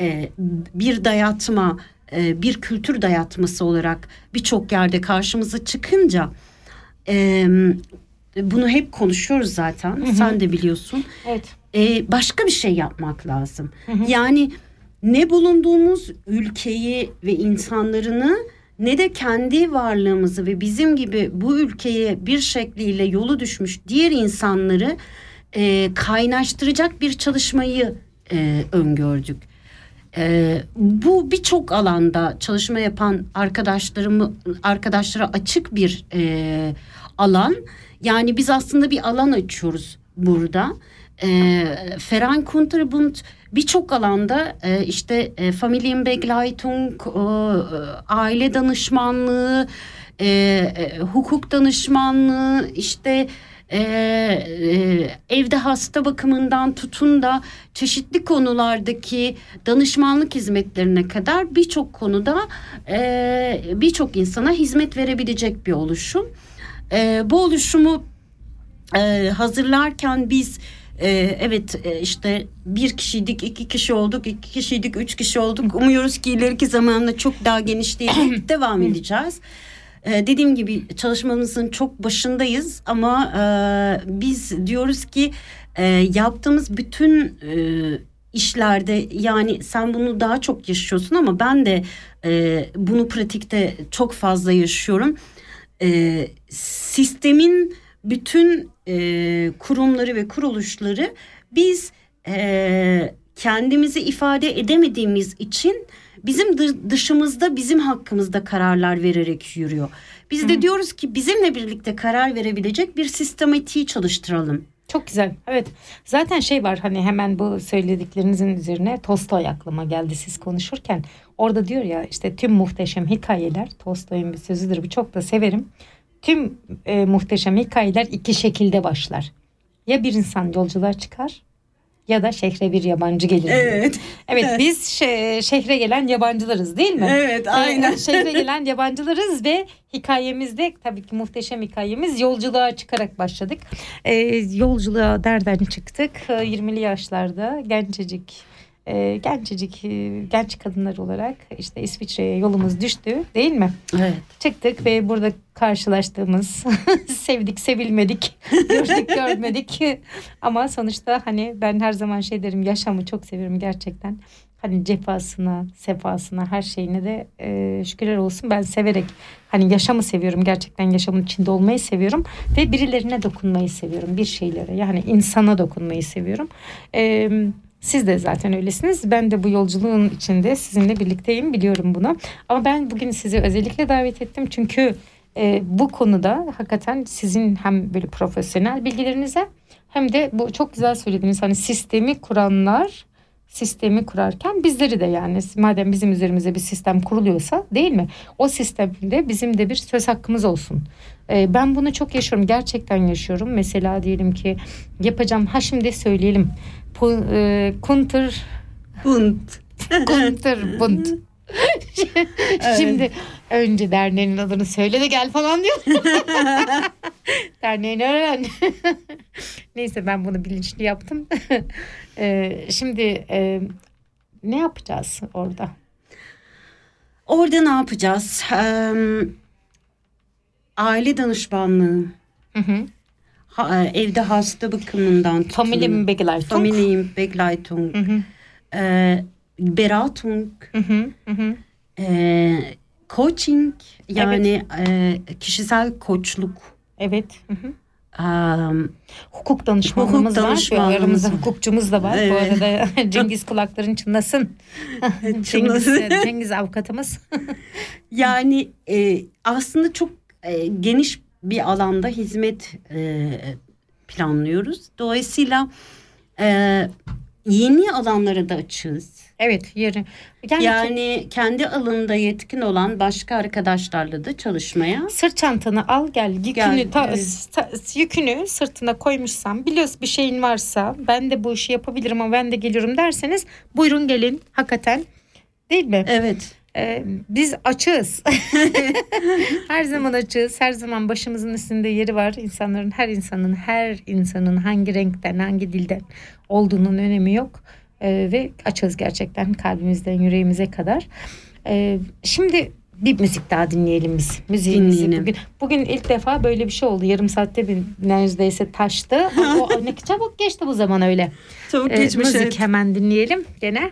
Speaker 11: e, bir dayatma, e, bir kültür dayatması olarak birçok yerde karşımıza çıkınca e, bunu hep konuşuyoruz zaten. Hı hı. Sen de biliyorsun.
Speaker 10: Evet.
Speaker 11: Ee, başka bir şey yapmak lazım. Hı hı. Yani ne bulunduğumuz ülkeyi ve insanlarını ne de kendi varlığımızı ve bizim gibi bu ülkeye bir şekliyle yolu düşmüş diğer insanları e, kaynaştıracak bir çalışmayı e, öngördük. E, bu birçok alanda çalışma yapan arkadaşlarımı arkadaşlara açık bir e, alan. Yani biz aslında bir alan açıyoruz burada. E, Ferhan Kunterbund birçok alanda e, işte e, Familienbegleitung, e, aile danışmanlığı, e, e, hukuk danışmanlığı, işte e, e, evde hasta bakımından tutun da çeşitli konulardaki danışmanlık hizmetlerine kadar birçok konuda e, birçok insana hizmet verebilecek bir oluşum. E, bu oluşumu e, hazırlarken biz ee, evet e, işte bir kişiydik, iki kişi olduk, iki kişiydik, üç kişi olduk. Umuyoruz ki ileriki zamanda çok daha genişleyerek devam edeceğiz. Ee, dediğim gibi çalışmamızın çok başındayız ama e, biz diyoruz ki e, yaptığımız bütün e, işlerde yani sen bunu daha çok yaşıyorsun ama ben de e, bunu pratikte çok fazla yaşıyorum. E, sistemin bütün e, kurumları ve kuruluşları biz e, kendimizi ifade edemediğimiz için bizim dışımızda bizim hakkımızda kararlar vererek yürüyor. Biz de Hı. diyoruz ki bizimle birlikte karar verebilecek bir sistematiği çalıştıralım.
Speaker 10: Çok güzel. Evet. Zaten şey var hani hemen bu söylediklerinizin üzerine Tolstoy aklıma geldi siz konuşurken. Orada diyor ya işte tüm muhteşem hikayeler Tolstoy'un bir sözüdür. Bu çok da severim tüm e, muhteşem hikayeler iki şekilde başlar. Ya bir insan yolculuğa çıkar ya da şehre bir yabancı gelir.
Speaker 11: Evet.
Speaker 10: Evet, biz şe- şehre gelen yabancılarız değil mi?
Speaker 11: Evet aynen. Ee,
Speaker 10: şehre gelen yabancılarız ve hikayemizde tabii ki muhteşem hikayemiz yolculuğa çıkarak başladık. Ee, yolculuğa derden çıktık. 20'li yaşlarda gencecik e, gencecik e, genç kadınlar olarak işte İsviçre'ye yolumuz düştü değil mi?
Speaker 11: Evet.
Speaker 10: Çıktık ve burada karşılaştığımız sevdik sevilmedik gördük görmedik ama sonuçta hani ben her zaman şey derim yaşamı çok seviyorum gerçekten. Hani cefasına, sefasına, her şeyine de e, şükürler olsun. Ben severek hani yaşamı seviyorum. Gerçekten yaşamın içinde olmayı seviyorum. Ve birilerine dokunmayı seviyorum. Bir şeylere yani insana dokunmayı seviyorum. Evet siz de zaten öylesiniz. Ben de bu yolculuğun içinde sizinle birlikteyim biliyorum bunu. Ama ben bugün sizi özellikle davet ettim çünkü e, bu konuda hakikaten sizin hem böyle profesyonel bilgilerinize hem de bu çok güzel söylediğiniz hani sistemi kuranlar sistemi kurarken bizleri de yani madem bizim üzerimize bir sistem kuruluyorsa değil mi? O sistemde bizim de bir söz hakkımız olsun. Ee, ben bunu çok yaşıyorum gerçekten yaşıyorum. Mesela diyelim ki yapacağım ha şimdi söyleyelim Pu, e, Kunter
Speaker 11: Bunt.
Speaker 10: Kunter Bunt. Şimdi önce derneğin adını söyle de gel falan diyor. Derneğini öğren. Neyse ben bunu bilinçli yaptım. ee, şimdi e, ne yapacağız orada?
Speaker 11: Orada ne yapacağız? Ee, aile danışmanlığı. Hı hı ha, e, evde hasta bakımından.
Speaker 10: Familienbegleitung.
Speaker 11: Familienbegleitung. Hı hı. E, Beratung. Hı hı. Hı E, coaching yani evet. e, kişisel koçluk.
Speaker 10: Evet. Hı hı. Um, hukuk danışmanlığımız hukuk var. Aramızda hukukçumuz da var. Evet. Bu arada Cengiz kulakların çınlasın. Cengiz, Cengiz avukatımız.
Speaker 11: yani e, aslında çok e, geniş bir alanda hizmet e, planlıyoruz. Dolayısıyla e, yeni alanlara da açığız.
Speaker 10: Evet yeri.
Speaker 11: Yani, yani kendi alanında yetkin olan başka arkadaşlarla da çalışmaya.
Speaker 10: Sırt çantanı al gel yükünü gel, ta, ta, yükünü sırtına koymuşsan biliyorsun bir şeyin varsa ben de bu işi yapabilirim ama ben de geliyorum derseniz buyurun gelin hakikaten değil mi?
Speaker 11: Evet.
Speaker 10: Ee, biz açığız. her zaman açığız. Her zaman başımızın üstünde yeri var. İnsanların her insanın her insanın hangi renkten hangi dilden olduğunun önemi yok. Ee, ve açığız gerçekten kalbimizden yüreğimize kadar. Ee, şimdi bir müzik daha dinleyelim biz. Müziğimizi bugün. Bugün ilk defa böyle bir şey oldu. Yarım saatte bir neredeyse taştı. o ne çabuk geçti bu zaman öyle.
Speaker 11: Çabuk geçmiş. Ee,
Speaker 10: müzik evet. hemen dinleyelim gene.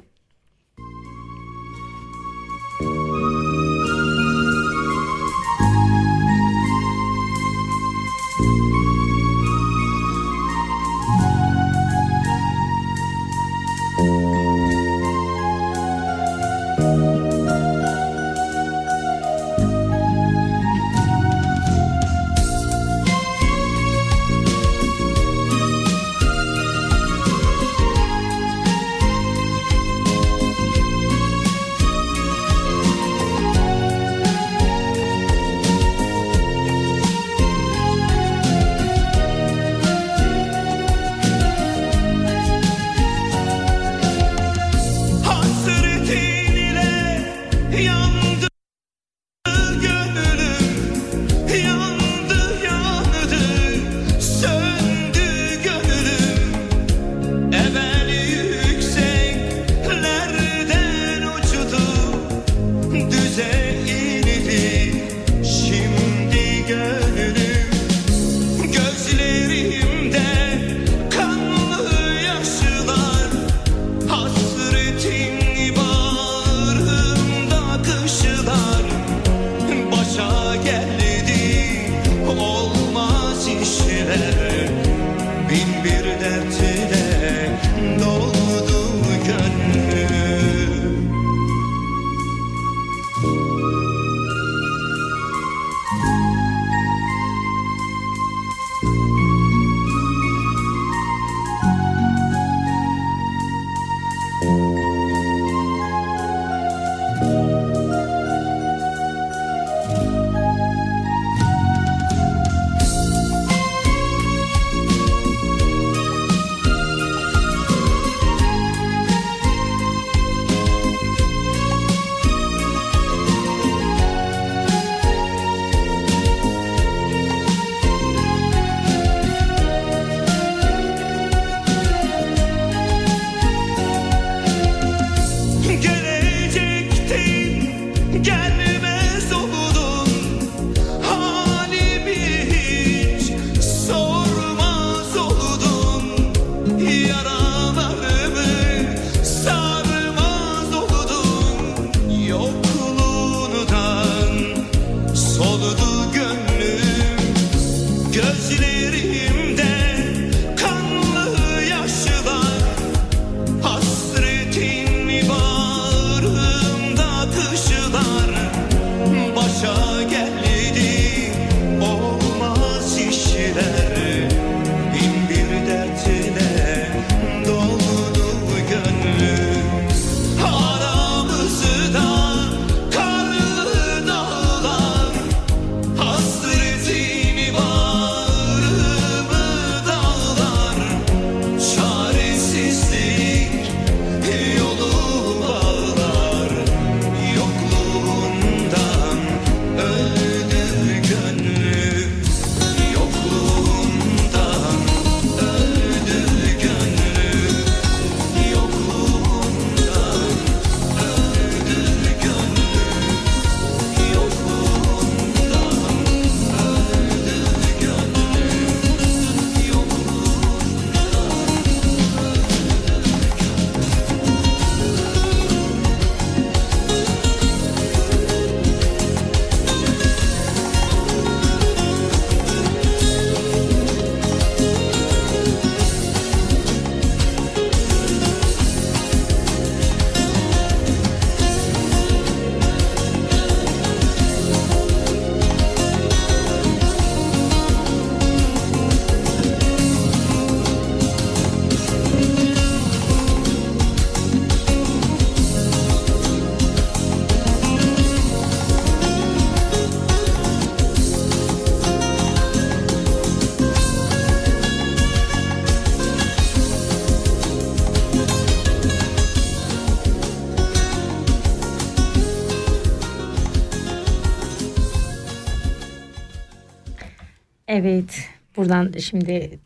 Speaker 10: Evet buradan şimdi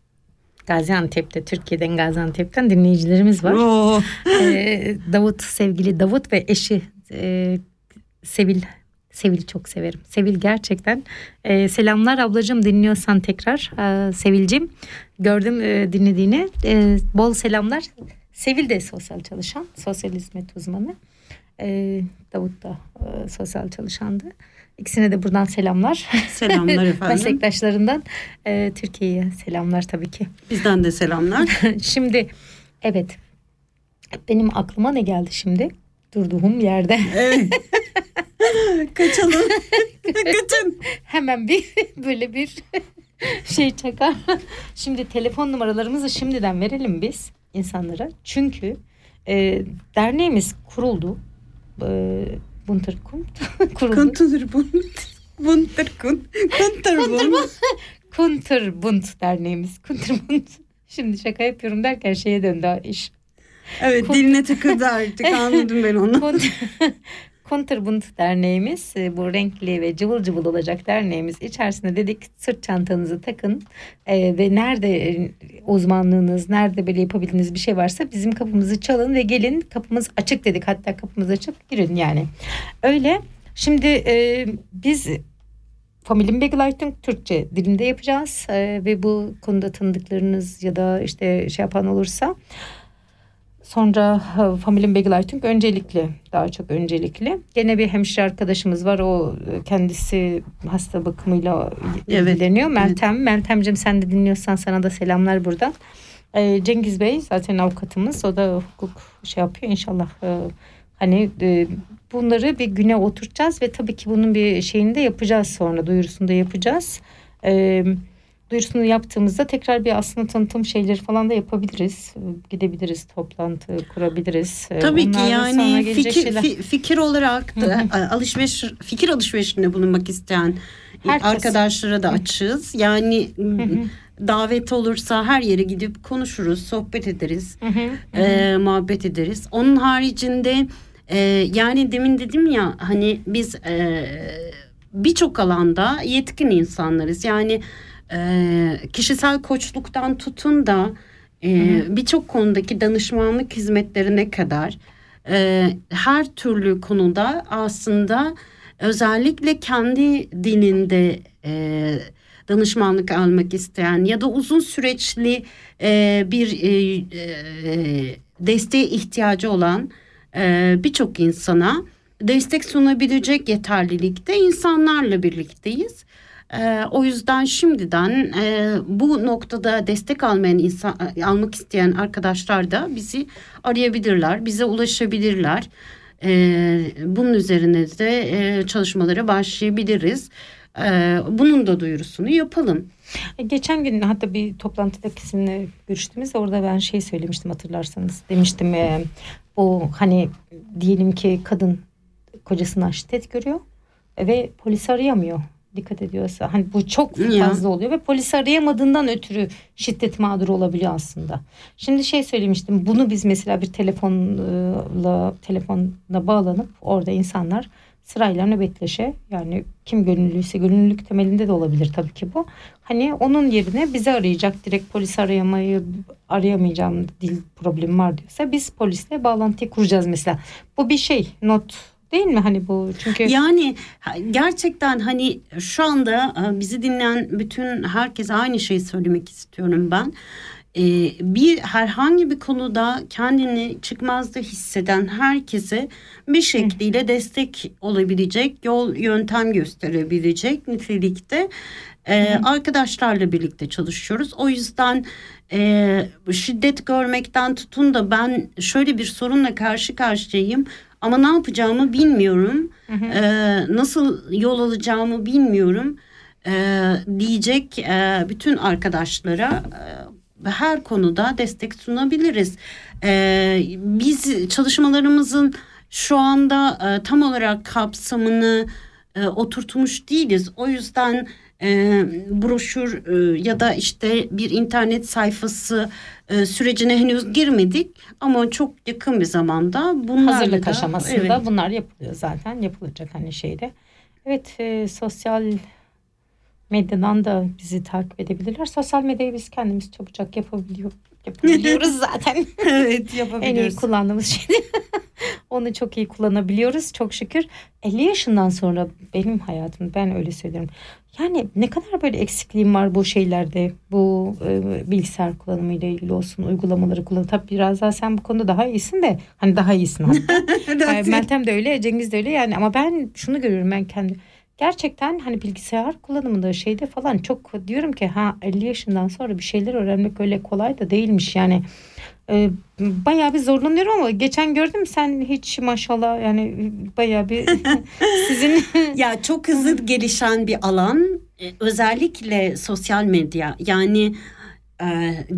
Speaker 10: Gaziantep'te Türkiye'den Gaziantep'ten dinleyicilerimiz var.
Speaker 11: Oo.
Speaker 10: Ee, Davut sevgili Davut ve eşi e, Sevil Sevil'i çok severim. Sevil gerçekten. Ee, selamlar ablacığım dinliyorsan tekrar ee, Sevil'cim. Gördüm e, dinlediğini. Ee, bol selamlar. Sevil de sosyal çalışan. Sosyal hizmet uzmanı. Ee, Davut da e, sosyal çalışandı. İkisine de buradan selamlar.
Speaker 11: Selamlar efendim.
Speaker 10: Meslektaşlarından e, Türkiye'ye selamlar tabii ki.
Speaker 11: Bizden de selamlar.
Speaker 10: şimdi evet benim aklıma ne geldi şimdi? Durduğum yerde.
Speaker 11: Evet. Kaçalım. Kaçın.
Speaker 10: Hemen bir böyle bir şey çakar. Şimdi telefon numaralarımızı şimdiden verelim biz insanlara. Çünkü e, derneğimiz kuruldu. E, Bunterkund kuruldu.
Speaker 11: Kunturbund. Bunterkund. Kunterbund.
Speaker 10: Kunterbund derneğimiz. Kunterbund. Şimdi şaka yapıyorum derken şeye döndü iş.
Speaker 11: Evet
Speaker 10: Kun-
Speaker 11: diline takıldı artık anladım ben onu.
Speaker 10: Kunterbund derneğimiz e, bu renkli ve cıvıl cıvıl olacak derneğimiz içerisinde dedik sırt çantanızı takın. E, ve nerede e, uzmanlığınız nerede böyle yapabildiğiniz bir şey varsa bizim kapımızı çalın ve gelin kapımız açık dedik. Hatta kapımız açık girin yani. Öyle. Şimdi e, biz Familienbegleitung Türkçe dilinde yapacağız. E, ve bu konuda tanıdıklarınız ya da işte şey yapan olursa Sonra e, Familienbegleitung öncelikli, daha çok öncelikli. Gene bir hemşire arkadaşımız var. O e, kendisi hasta bakımıyla
Speaker 11: Evet,
Speaker 10: ilgileniyor. Meltem, Meltemcim sen de dinliyorsan sana da selamlar buradan. E, Cengiz Bey zaten avukatımız. O da hukuk şey yapıyor inşallah. e, hani e, bunları bir güne oturtacağız ve tabii ki bunun bir şeyini de yapacağız sonra. Duyurusunu da yapacağız. E, duyurusunu yaptığımızda tekrar bir aslında tanıtım şeyleri falan da yapabiliriz. Gidebiliriz, toplantı kurabiliriz. Ee,
Speaker 11: Tabii ki
Speaker 10: onlardan sonra
Speaker 11: yani fikir,
Speaker 10: şeyler-
Speaker 11: fi- fikir olarak da alışveriş fikir alışverişinde bulunmak isteyen
Speaker 10: Herkes.
Speaker 11: arkadaşlara da açığız. Yani davet olursa her yere gidip konuşuruz, sohbet ederiz, e, muhabbet ederiz. Onun haricinde e, yani demin dedim ya hani biz e, birçok alanda yetkin insanlarız. Yani e, kişisel koçluktan tutun da e, birçok konudaki danışmanlık hizmetlerine kadar e, her türlü konuda aslında özellikle kendi dilinde e, danışmanlık almak isteyen ya da uzun süreçli e, bir e, e, desteğe ihtiyacı olan e, birçok insana destek sunabilecek yeterlilikte insanlarla birlikteyiz. E, o yüzden şimdiden e, bu noktada destek almayan insan almak isteyen arkadaşlar da bizi arayabilirler, bize ulaşabilirler. E, bunun üzerine de e, çalışmalara başlayabiliriz. E, bunun da duyurusunu yapalım.
Speaker 10: Geçen gün hatta bir toplantıda sizinle görüştüğümüzde orada ben şey söylemiştim hatırlarsanız. Demiştim e, bu hani diyelim ki kadın kocasından şiddet görüyor ve polis arayamıyor. Dikkat ediyorsa hani bu çok
Speaker 11: Ya.
Speaker 10: fazla oluyor ve polis arayamadığından ötürü şiddet mağduru olabiliyor aslında. Şimdi şey söylemiştim bunu biz mesela bir telefonla telefonla bağlanıp orada insanlar sırayla nöbetleşe yani kim gönüllüyse gönüllülük temelinde de olabilir tabii ki bu. Hani onun yerine bizi arayacak direkt polis arayamayı arayamayacağım dil problemi var diyorsa biz polisle bağlantıyı kuracağız mesela. Bu bir şey not değil mi hani bu çünkü
Speaker 11: Yani gerçekten hani şu anda e, bizi dinleyen bütün herkese aynı şeyi söylemek istiyorum ben. Ee, bir herhangi bir konuda kendini çıkmazda hisseden herkese bir şekliyle destek olabilecek, yol yöntem gösterebilecek nitelikte e, arkadaşlarla birlikte çalışıyoruz. O yüzden e, şiddet görmekten tutun da ben şöyle bir sorunla karşı karşıyayım ama ne yapacağımı bilmiyorum. E, nasıl yol alacağımı bilmiyorum e, diyecek e, bütün arkadaşlara e, her konuda destek sunabiliriz. E, biz çalışmalarımızın şu anda e, tam olarak kapsamını e, oturtmuş değiliz. O yüzden e, broşür e, ya da işte bir internet sayfası e, sürecine henüz girmedik ama çok yakın bir zamanda bunlarla
Speaker 10: hazırlık
Speaker 11: da-
Speaker 10: aşamasında
Speaker 11: evet.
Speaker 10: bunlar yapılıyor zaten yapılacak hani şeyde. Evet e, sosyal medyadan da bizi takip edebilirler. Sosyal medyayı biz kendimiz çabucak yapabiliyor, yapabiliyoruz zaten.
Speaker 11: evet yapabiliyoruz.
Speaker 10: en iyi kullandığımız şey. Onu çok iyi kullanabiliyoruz çok şükür. 50 yaşından sonra benim hayatım ben öyle söylüyorum. Yani ne kadar böyle eksikliğim var bu şeylerde. Bu e, bilgisayar kullanımı ile ilgili olsun, uygulamaları kullan. Tabii biraz daha sen bu konuda daha iyisin de hani daha iyisin hatta. yani Meltem de öyle, Cengiz de öyle yani ama ben şunu görüyorum ben kendi gerçekten hani bilgisayar kullanımında şeyde falan çok diyorum ki ha 50 yaşından sonra bir şeyler öğrenmek öyle kolay da değilmiş. Yani e, bayağı bir zorlanıyorum ama geçen gördüm sen hiç maşallah yani bayağı bir sizin
Speaker 11: ya çok hızlı gelişen bir alan e, özellikle sosyal medya. Yani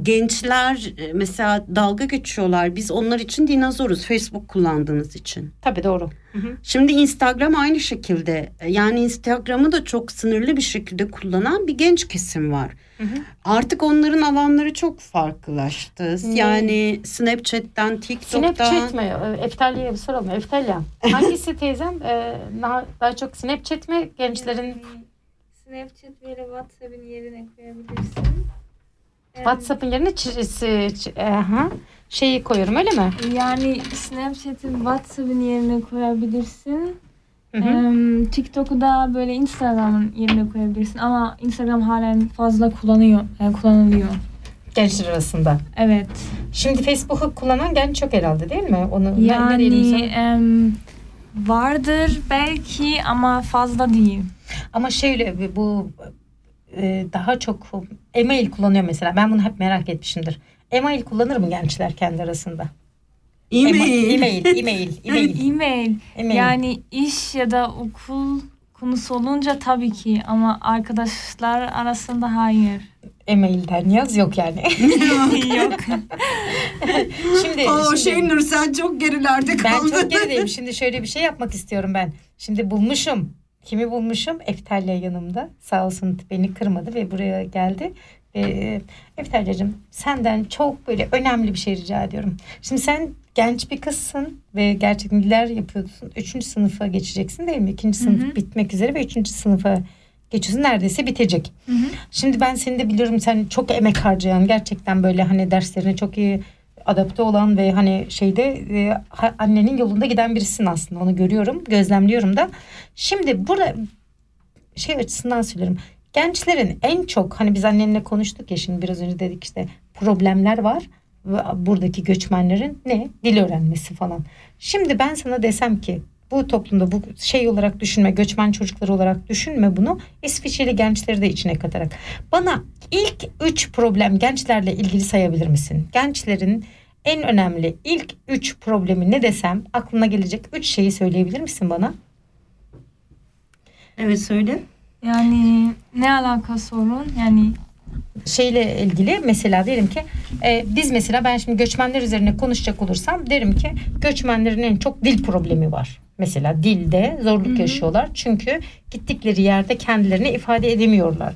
Speaker 11: gençler e, mesela dalga geçiyorlar biz onlar için dinozoruz Facebook kullandığınız için.
Speaker 10: Tabii doğru.
Speaker 11: Hı hı. Şimdi Instagram aynı şekilde yani Instagram'ı da çok sınırlı bir şekilde kullanan bir genç kesim var. Hı hı. Artık onların alanları çok farklılaştı. Ne? Yani Snapchat'ten, TikTok'tan.
Speaker 10: Snapchat mi? Eftalya'ya bir soralım. Eftalya. Hangisi teyzem? Ee, daha, daha çok Snapchat mi? Gençlerin...
Speaker 12: Snapchat böyle WhatsApp'ın yerine koyabilirsin.
Speaker 10: WhatsApp'ın yerine çizisi, aha, şeyi koyuyorum öyle mi?
Speaker 12: Yani Snapchat'in WhatsApp'ın yerine koyabilirsin. TikTok'u da böyle Instagram'ın yerine koyabilirsin ama Instagram halen fazla kullanıyor, yani kullanılıyor.
Speaker 10: Gençler arasında.
Speaker 12: Evet.
Speaker 10: Şimdi Facebook'u kullanan genç çok herhalde değil mi? Onu
Speaker 12: yani e, vardır belki ama fazla değil.
Speaker 10: Ama şöyle bu e, daha çok e-mail kullanıyor mesela. Ben bunu hep merak etmişimdir. E-mail kullanır mı gençler kendi arasında?
Speaker 11: E-mail.
Speaker 10: E-mail, e-mail,
Speaker 12: e-mail. e-mail. e-mail. Yani iş ya da okul konusu olunca tabii ki ama arkadaşlar arasında hayır.
Speaker 10: E-mailden yaz yok yani.
Speaker 12: yok.
Speaker 11: şimdi, o şimdi, şey Nursel çok gerilerde kaldı.
Speaker 10: Ben çok gerideyim. Şimdi şöyle bir şey yapmak istiyorum ben. Şimdi bulmuşum. Kimi bulmuşum? Eftalya yanımda. Sağ olsun beni kırmadı ve buraya geldi. Ee, Eftalya'cığım senden çok böyle önemli bir şey rica ediyorum. Şimdi sen genç bir kızsın ve gerçekten neler yapıyorsun. Üçüncü sınıfa geçeceksin değil mi? İkinci sınıf Hı-hı. bitmek üzere ve üçüncü sınıfa geçiyorsun. Neredeyse bitecek. Hı-hı. Şimdi ben seni de biliyorum sen çok emek harcayan gerçekten böyle hani derslerine çok iyi adapte olan ve hani şeyde e, annenin yolunda giden birisin aslında onu görüyorum gözlemliyorum da. Şimdi burada şey açısından söylerim gençlerin en çok hani biz annenle konuştuk ya şimdi biraz önce dedik işte problemler var buradaki göçmenlerin ne dil öğrenmesi falan. Şimdi ben sana desem ki bu toplumda bu şey olarak düşünme göçmen çocukları olarak düşünme bunu İsviçreli gençleri de içine katarak. Bana ilk üç problem gençlerle ilgili sayabilir misin? Gençlerin en önemli ilk üç problemi ne desem aklına gelecek üç şeyi söyleyebilir misin bana?
Speaker 11: Evet söyle.
Speaker 12: Yani ne alaka sorun? Yani
Speaker 10: şeyle ilgili mesela diyelim ki e, biz mesela ben şimdi göçmenler üzerine konuşacak olursam derim ki göçmenlerin en çok dil problemi var. Mesela dilde zorluk Hı-hı. yaşıyorlar çünkü gittikleri yerde kendilerini ifade edemiyorlar.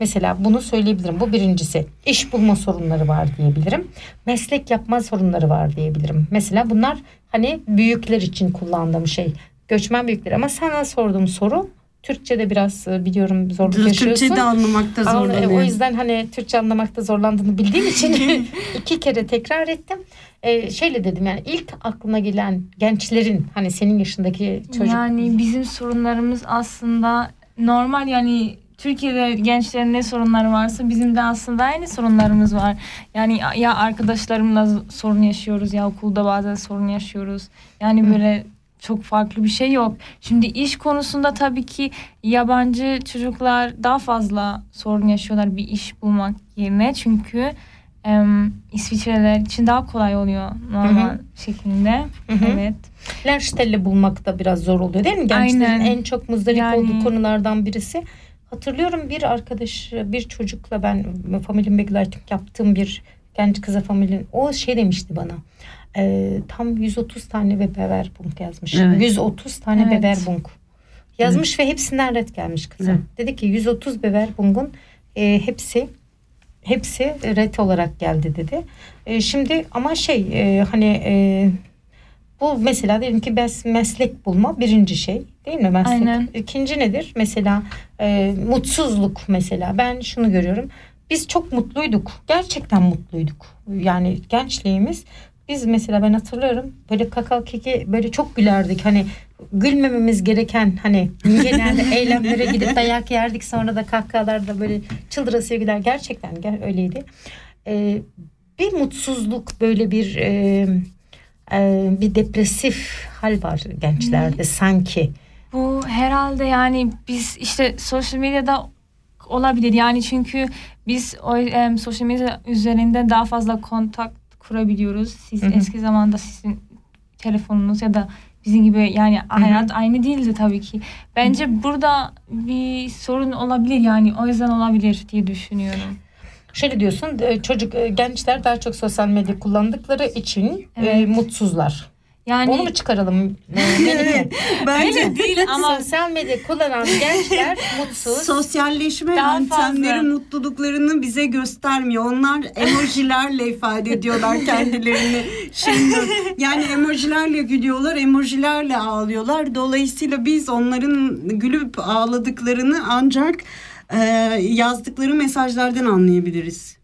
Speaker 10: Mesela bunu söyleyebilirim. Bu birincisi. İş bulma sorunları var diyebilirim. Meslek yapma sorunları var diyebilirim. Mesela bunlar hani büyükler için kullandığım şey. Göçmen büyükler ama sana sorduğum soru Türkçe'de biraz e, biliyorum zorluk Türkçe yaşıyorsun.
Speaker 11: Türkçe'de anlamakta e, zorlanıyor.
Speaker 10: O yüzden hani Türkçe anlamakta zorlandığını bildiğim için iki kere tekrar ettim. Ee, şöyle dedim yani ilk aklına gelen gençlerin hani senin yaşındaki çocuk.
Speaker 12: Yani bizim sorunlarımız aslında normal yani Türkiye'de gençlerin ne sorunları varsa bizim de aslında aynı sorunlarımız var. Yani ya arkadaşlarımla sorun yaşıyoruz ya okulda bazen sorun yaşıyoruz. Yani böyle çok farklı bir şey yok. Şimdi iş konusunda tabii ki yabancı çocuklar daha fazla sorun yaşıyorlar bir iş bulmak yerine. Çünkü e, İsviçreler için daha kolay oluyor normal Hı-hı. şeklinde. Hı-hı. Evet.
Speaker 10: Lehrstelle bulmak da biraz zor oluyor değil mi? Gençlerin Aynen. en çok muzdarip yani... olduğu konulardan birisi. Hatırlıyorum bir arkadaş, bir çocukla ben family begleitung yaptığım bir genç kıza familyin o şey demişti bana e, tam 130 tane Beberbunk yazmış. Evet. 130 tane evet. Beberbunk yazmış evet. ve hepsinden red gelmiş kıza. Evet. Dedi ki 130 Beberbunk'un e, hepsi hepsi red olarak geldi dedi. E, şimdi ama şey e, hani e, Bu mesela diyelim ki mes meslek bulma birinci şey değil mi meslek?
Speaker 12: Aynen.
Speaker 10: İkinci nedir? Mesela e, mutsuzluk mesela. Ben şunu görüyorum. Biz çok mutluyduk. Gerçekten mutluyduk. Yani gençliğimiz biz mesela ben hatırlıyorum böyle kakal keki böyle çok gülerdik. Hani gülmememiz gereken hani genelde eylemlere gidip dayak yerdik sonra da kahkahalarda böyle çıldırasıya güler. Gerçekten ger- öyleydi. Ee, bir mutsuzluk böyle bir e, e, bir depresif hal var gençlerde sanki.
Speaker 12: Bu herhalde yani biz işte sosyal medyada olabilir yani çünkü biz o em, sosyal medya üzerinde daha fazla kontak kurabiliyoruz. Siz
Speaker 10: Hı hı.
Speaker 12: eski zamanda sizin telefonunuz ya da bizim gibi yani hayat aynı değildi tabii ki. Bence burada bir sorun olabilir yani o yüzden olabilir diye düşünüyorum.
Speaker 10: Şöyle diyorsun e, çocuk e, gençler daha çok sosyal medya kullandıkları için e,
Speaker 12: Evet.
Speaker 10: mutsuzlar.
Speaker 12: Yani
Speaker 10: Onu mu çıkaralım?
Speaker 11: Bence
Speaker 12: değil ama
Speaker 10: sosyal medya kullanan gençler mutsuz.
Speaker 11: Sosyalleşme
Speaker 12: Daha
Speaker 11: yöntemleri
Speaker 12: fazla.
Speaker 11: mutluluklarını bize göstermiyor. Onlar emojilerle ifade ediyorlar kendilerini. Şimdi yani emojilerle gülüyorlar, emojilerle ağlıyorlar. Dolayısıyla biz onların gülüp ağladıklarını ancak e, yazdıkları mesajlardan anlayabiliriz.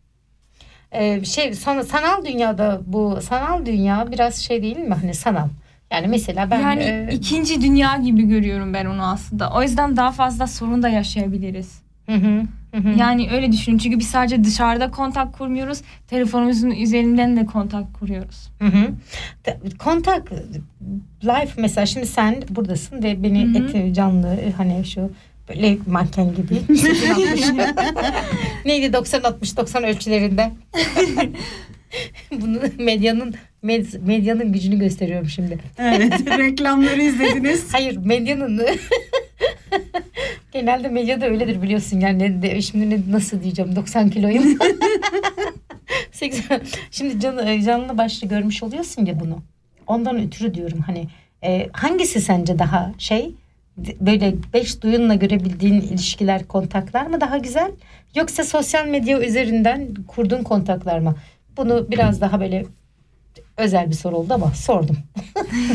Speaker 10: Ee, şey sana- sanal dünyada bu sanal dünya biraz şey değil mi hani sanal yani mesela ben
Speaker 12: yani
Speaker 10: e,
Speaker 12: ikinci dünya gibi görüyorum ben onu aslında. O yüzden daha fazla sorun da yaşayabiliriz.
Speaker 10: hı hı, hı hı.
Speaker 12: Yani öyle düşünün çünkü biz sadece dışarıda kontak kurmuyoruz. Telefonumuzun üzerinden de kontak kuruyoruz.
Speaker 10: Hı hı. Ta- Kontak live mesela şimdi sen buradasın ve beni
Speaker 12: Hı hı.
Speaker 10: eti canlı hani şu böyle manken gibi 80-60. neydi 90 60 90 ölçülerinde bunu medyanın med- medyanın gücünü gösteriyorum şimdi.
Speaker 11: Evet, reklamları izlediniz.
Speaker 10: Hayır medyanın genelde medyada öyledir biliyorsun yani ne, şimdi ne, nasıl diyeceğim 90 kiloyum. 80. Şimdi can, canlı başlı görmüş oluyorsun ya bunu. Ondan ötürü diyorum hani e, hangisi sence daha şey böyle beş duyunla görebildiğin ilişkiler kontaklar mı daha güzel yoksa sosyal medya üzerinden kurduğun kontaklar mı? Bunu biraz daha böyle özel bir soru oldu ama sordum.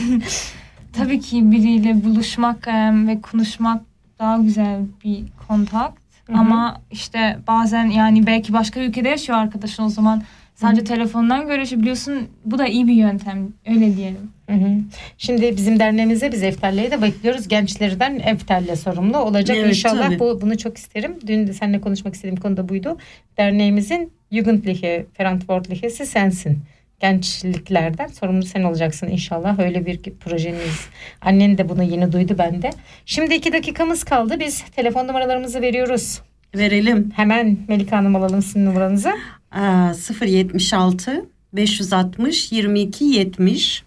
Speaker 12: Tabii ki biriyle buluşmak ve konuşmak daha güzel bir kontakt.
Speaker 10: hı.
Speaker 12: Ama işte bazen yani belki başka ülkede yaşıyor arkadaşın o zaman sadece telefondan görüşebiliyorsun. Bu da iyi bir yöntem öyle diyelim.
Speaker 10: Hı hı. Şimdi bizim derneğimize biz Eftalye'yi de bekliyoruz. Gençlerden Eftalye sorumlu olacak
Speaker 11: Evet,
Speaker 10: inşallah.
Speaker 11: tabii.
Speaker 10: Bu bunu çok isterim. Dün de seninle konuşmak istediğim konu da buydu. Derneğimizin Jugendliche Verantwortlichesi sensin. Gençliklerden sorumlu sen olacaksın inşallah. Öyle bir projeniz. Annen de bunu yeni duydu bende. Şimdi iki dakikamız kaldı. Biz telefon numaralarımızı veriyoruz.
Speaker 11: Verelim.
Speaker 10: Hemen Melike Hanım alalım sizin numaranızı.
Speaker 11: Aa, 076 560 22 70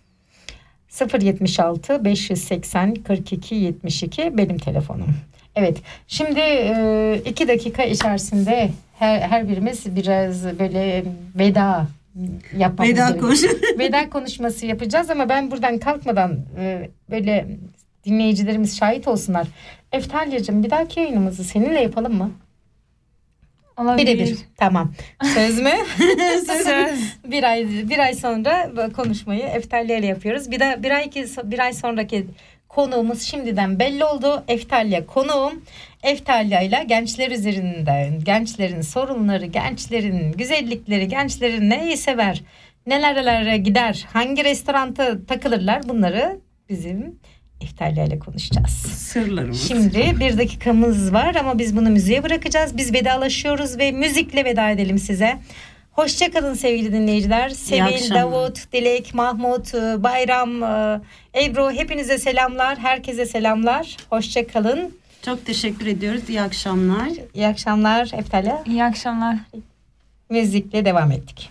Speaker 10: 076 580 42 72 benim telefonum. Evet şimdi e, iki dakika içerisinde her, her birimiz biraz böyle veda yapmamız
Speaker 11: Veda
Speaker 10: gerekiyor.
Speaker 11: konuş.
Speaker 10: Veda konuşması yapacağız ama ben buradan kalkmadan e, böyle dinleyicilerimiz şahit olsunlar. Eftalya'cığım bir dahaki yayınımızı seninle yapalım mı?
Speaker 12: Olabilir.
Speaker 10: Birebir. Tamam. Söz mü?
Speaker 12: Söz.
Speaker 10: bir ay bir ay sonra konuşmayı Eftalya ile yapıyoruz. Bir de bir ay ki bir ay sonraki konuğumuz şimdiden belli oldu. Eftalya konuğum. Eftalya ile gençler üzerinden gençlerin sorunları, gençlerin güzellikleri, gençlerin neyi sever, nelerlere gider, hangi restoranta takılırlar bunları bizim İle konuşacağız.
Speaker 11: Sırlarımız.
Speaker 10: Şimdi bir dakikamız var ama biz bunu müziğe bırakacağız. Biz vedalaşıyoruz ve müzikle veda edelim size. Hoşçakalın sevgili dinleyiciler. Sevil,
Speaker 11: akşamlar.
Speaker 10: Davut, Dilek, Mahmut, e, Bayram, e, Ebru hepinize selamlar. Herkese selamlar. Hoşçakalın.
Speaker 11: Çok teşekkür ediyoruz. İyi akşamlar.
Speaker 10: İyi akşamlar Eftalya.
Speaker 12: İyi akşamlar.
Speaker 10: Müzikle devam ettik.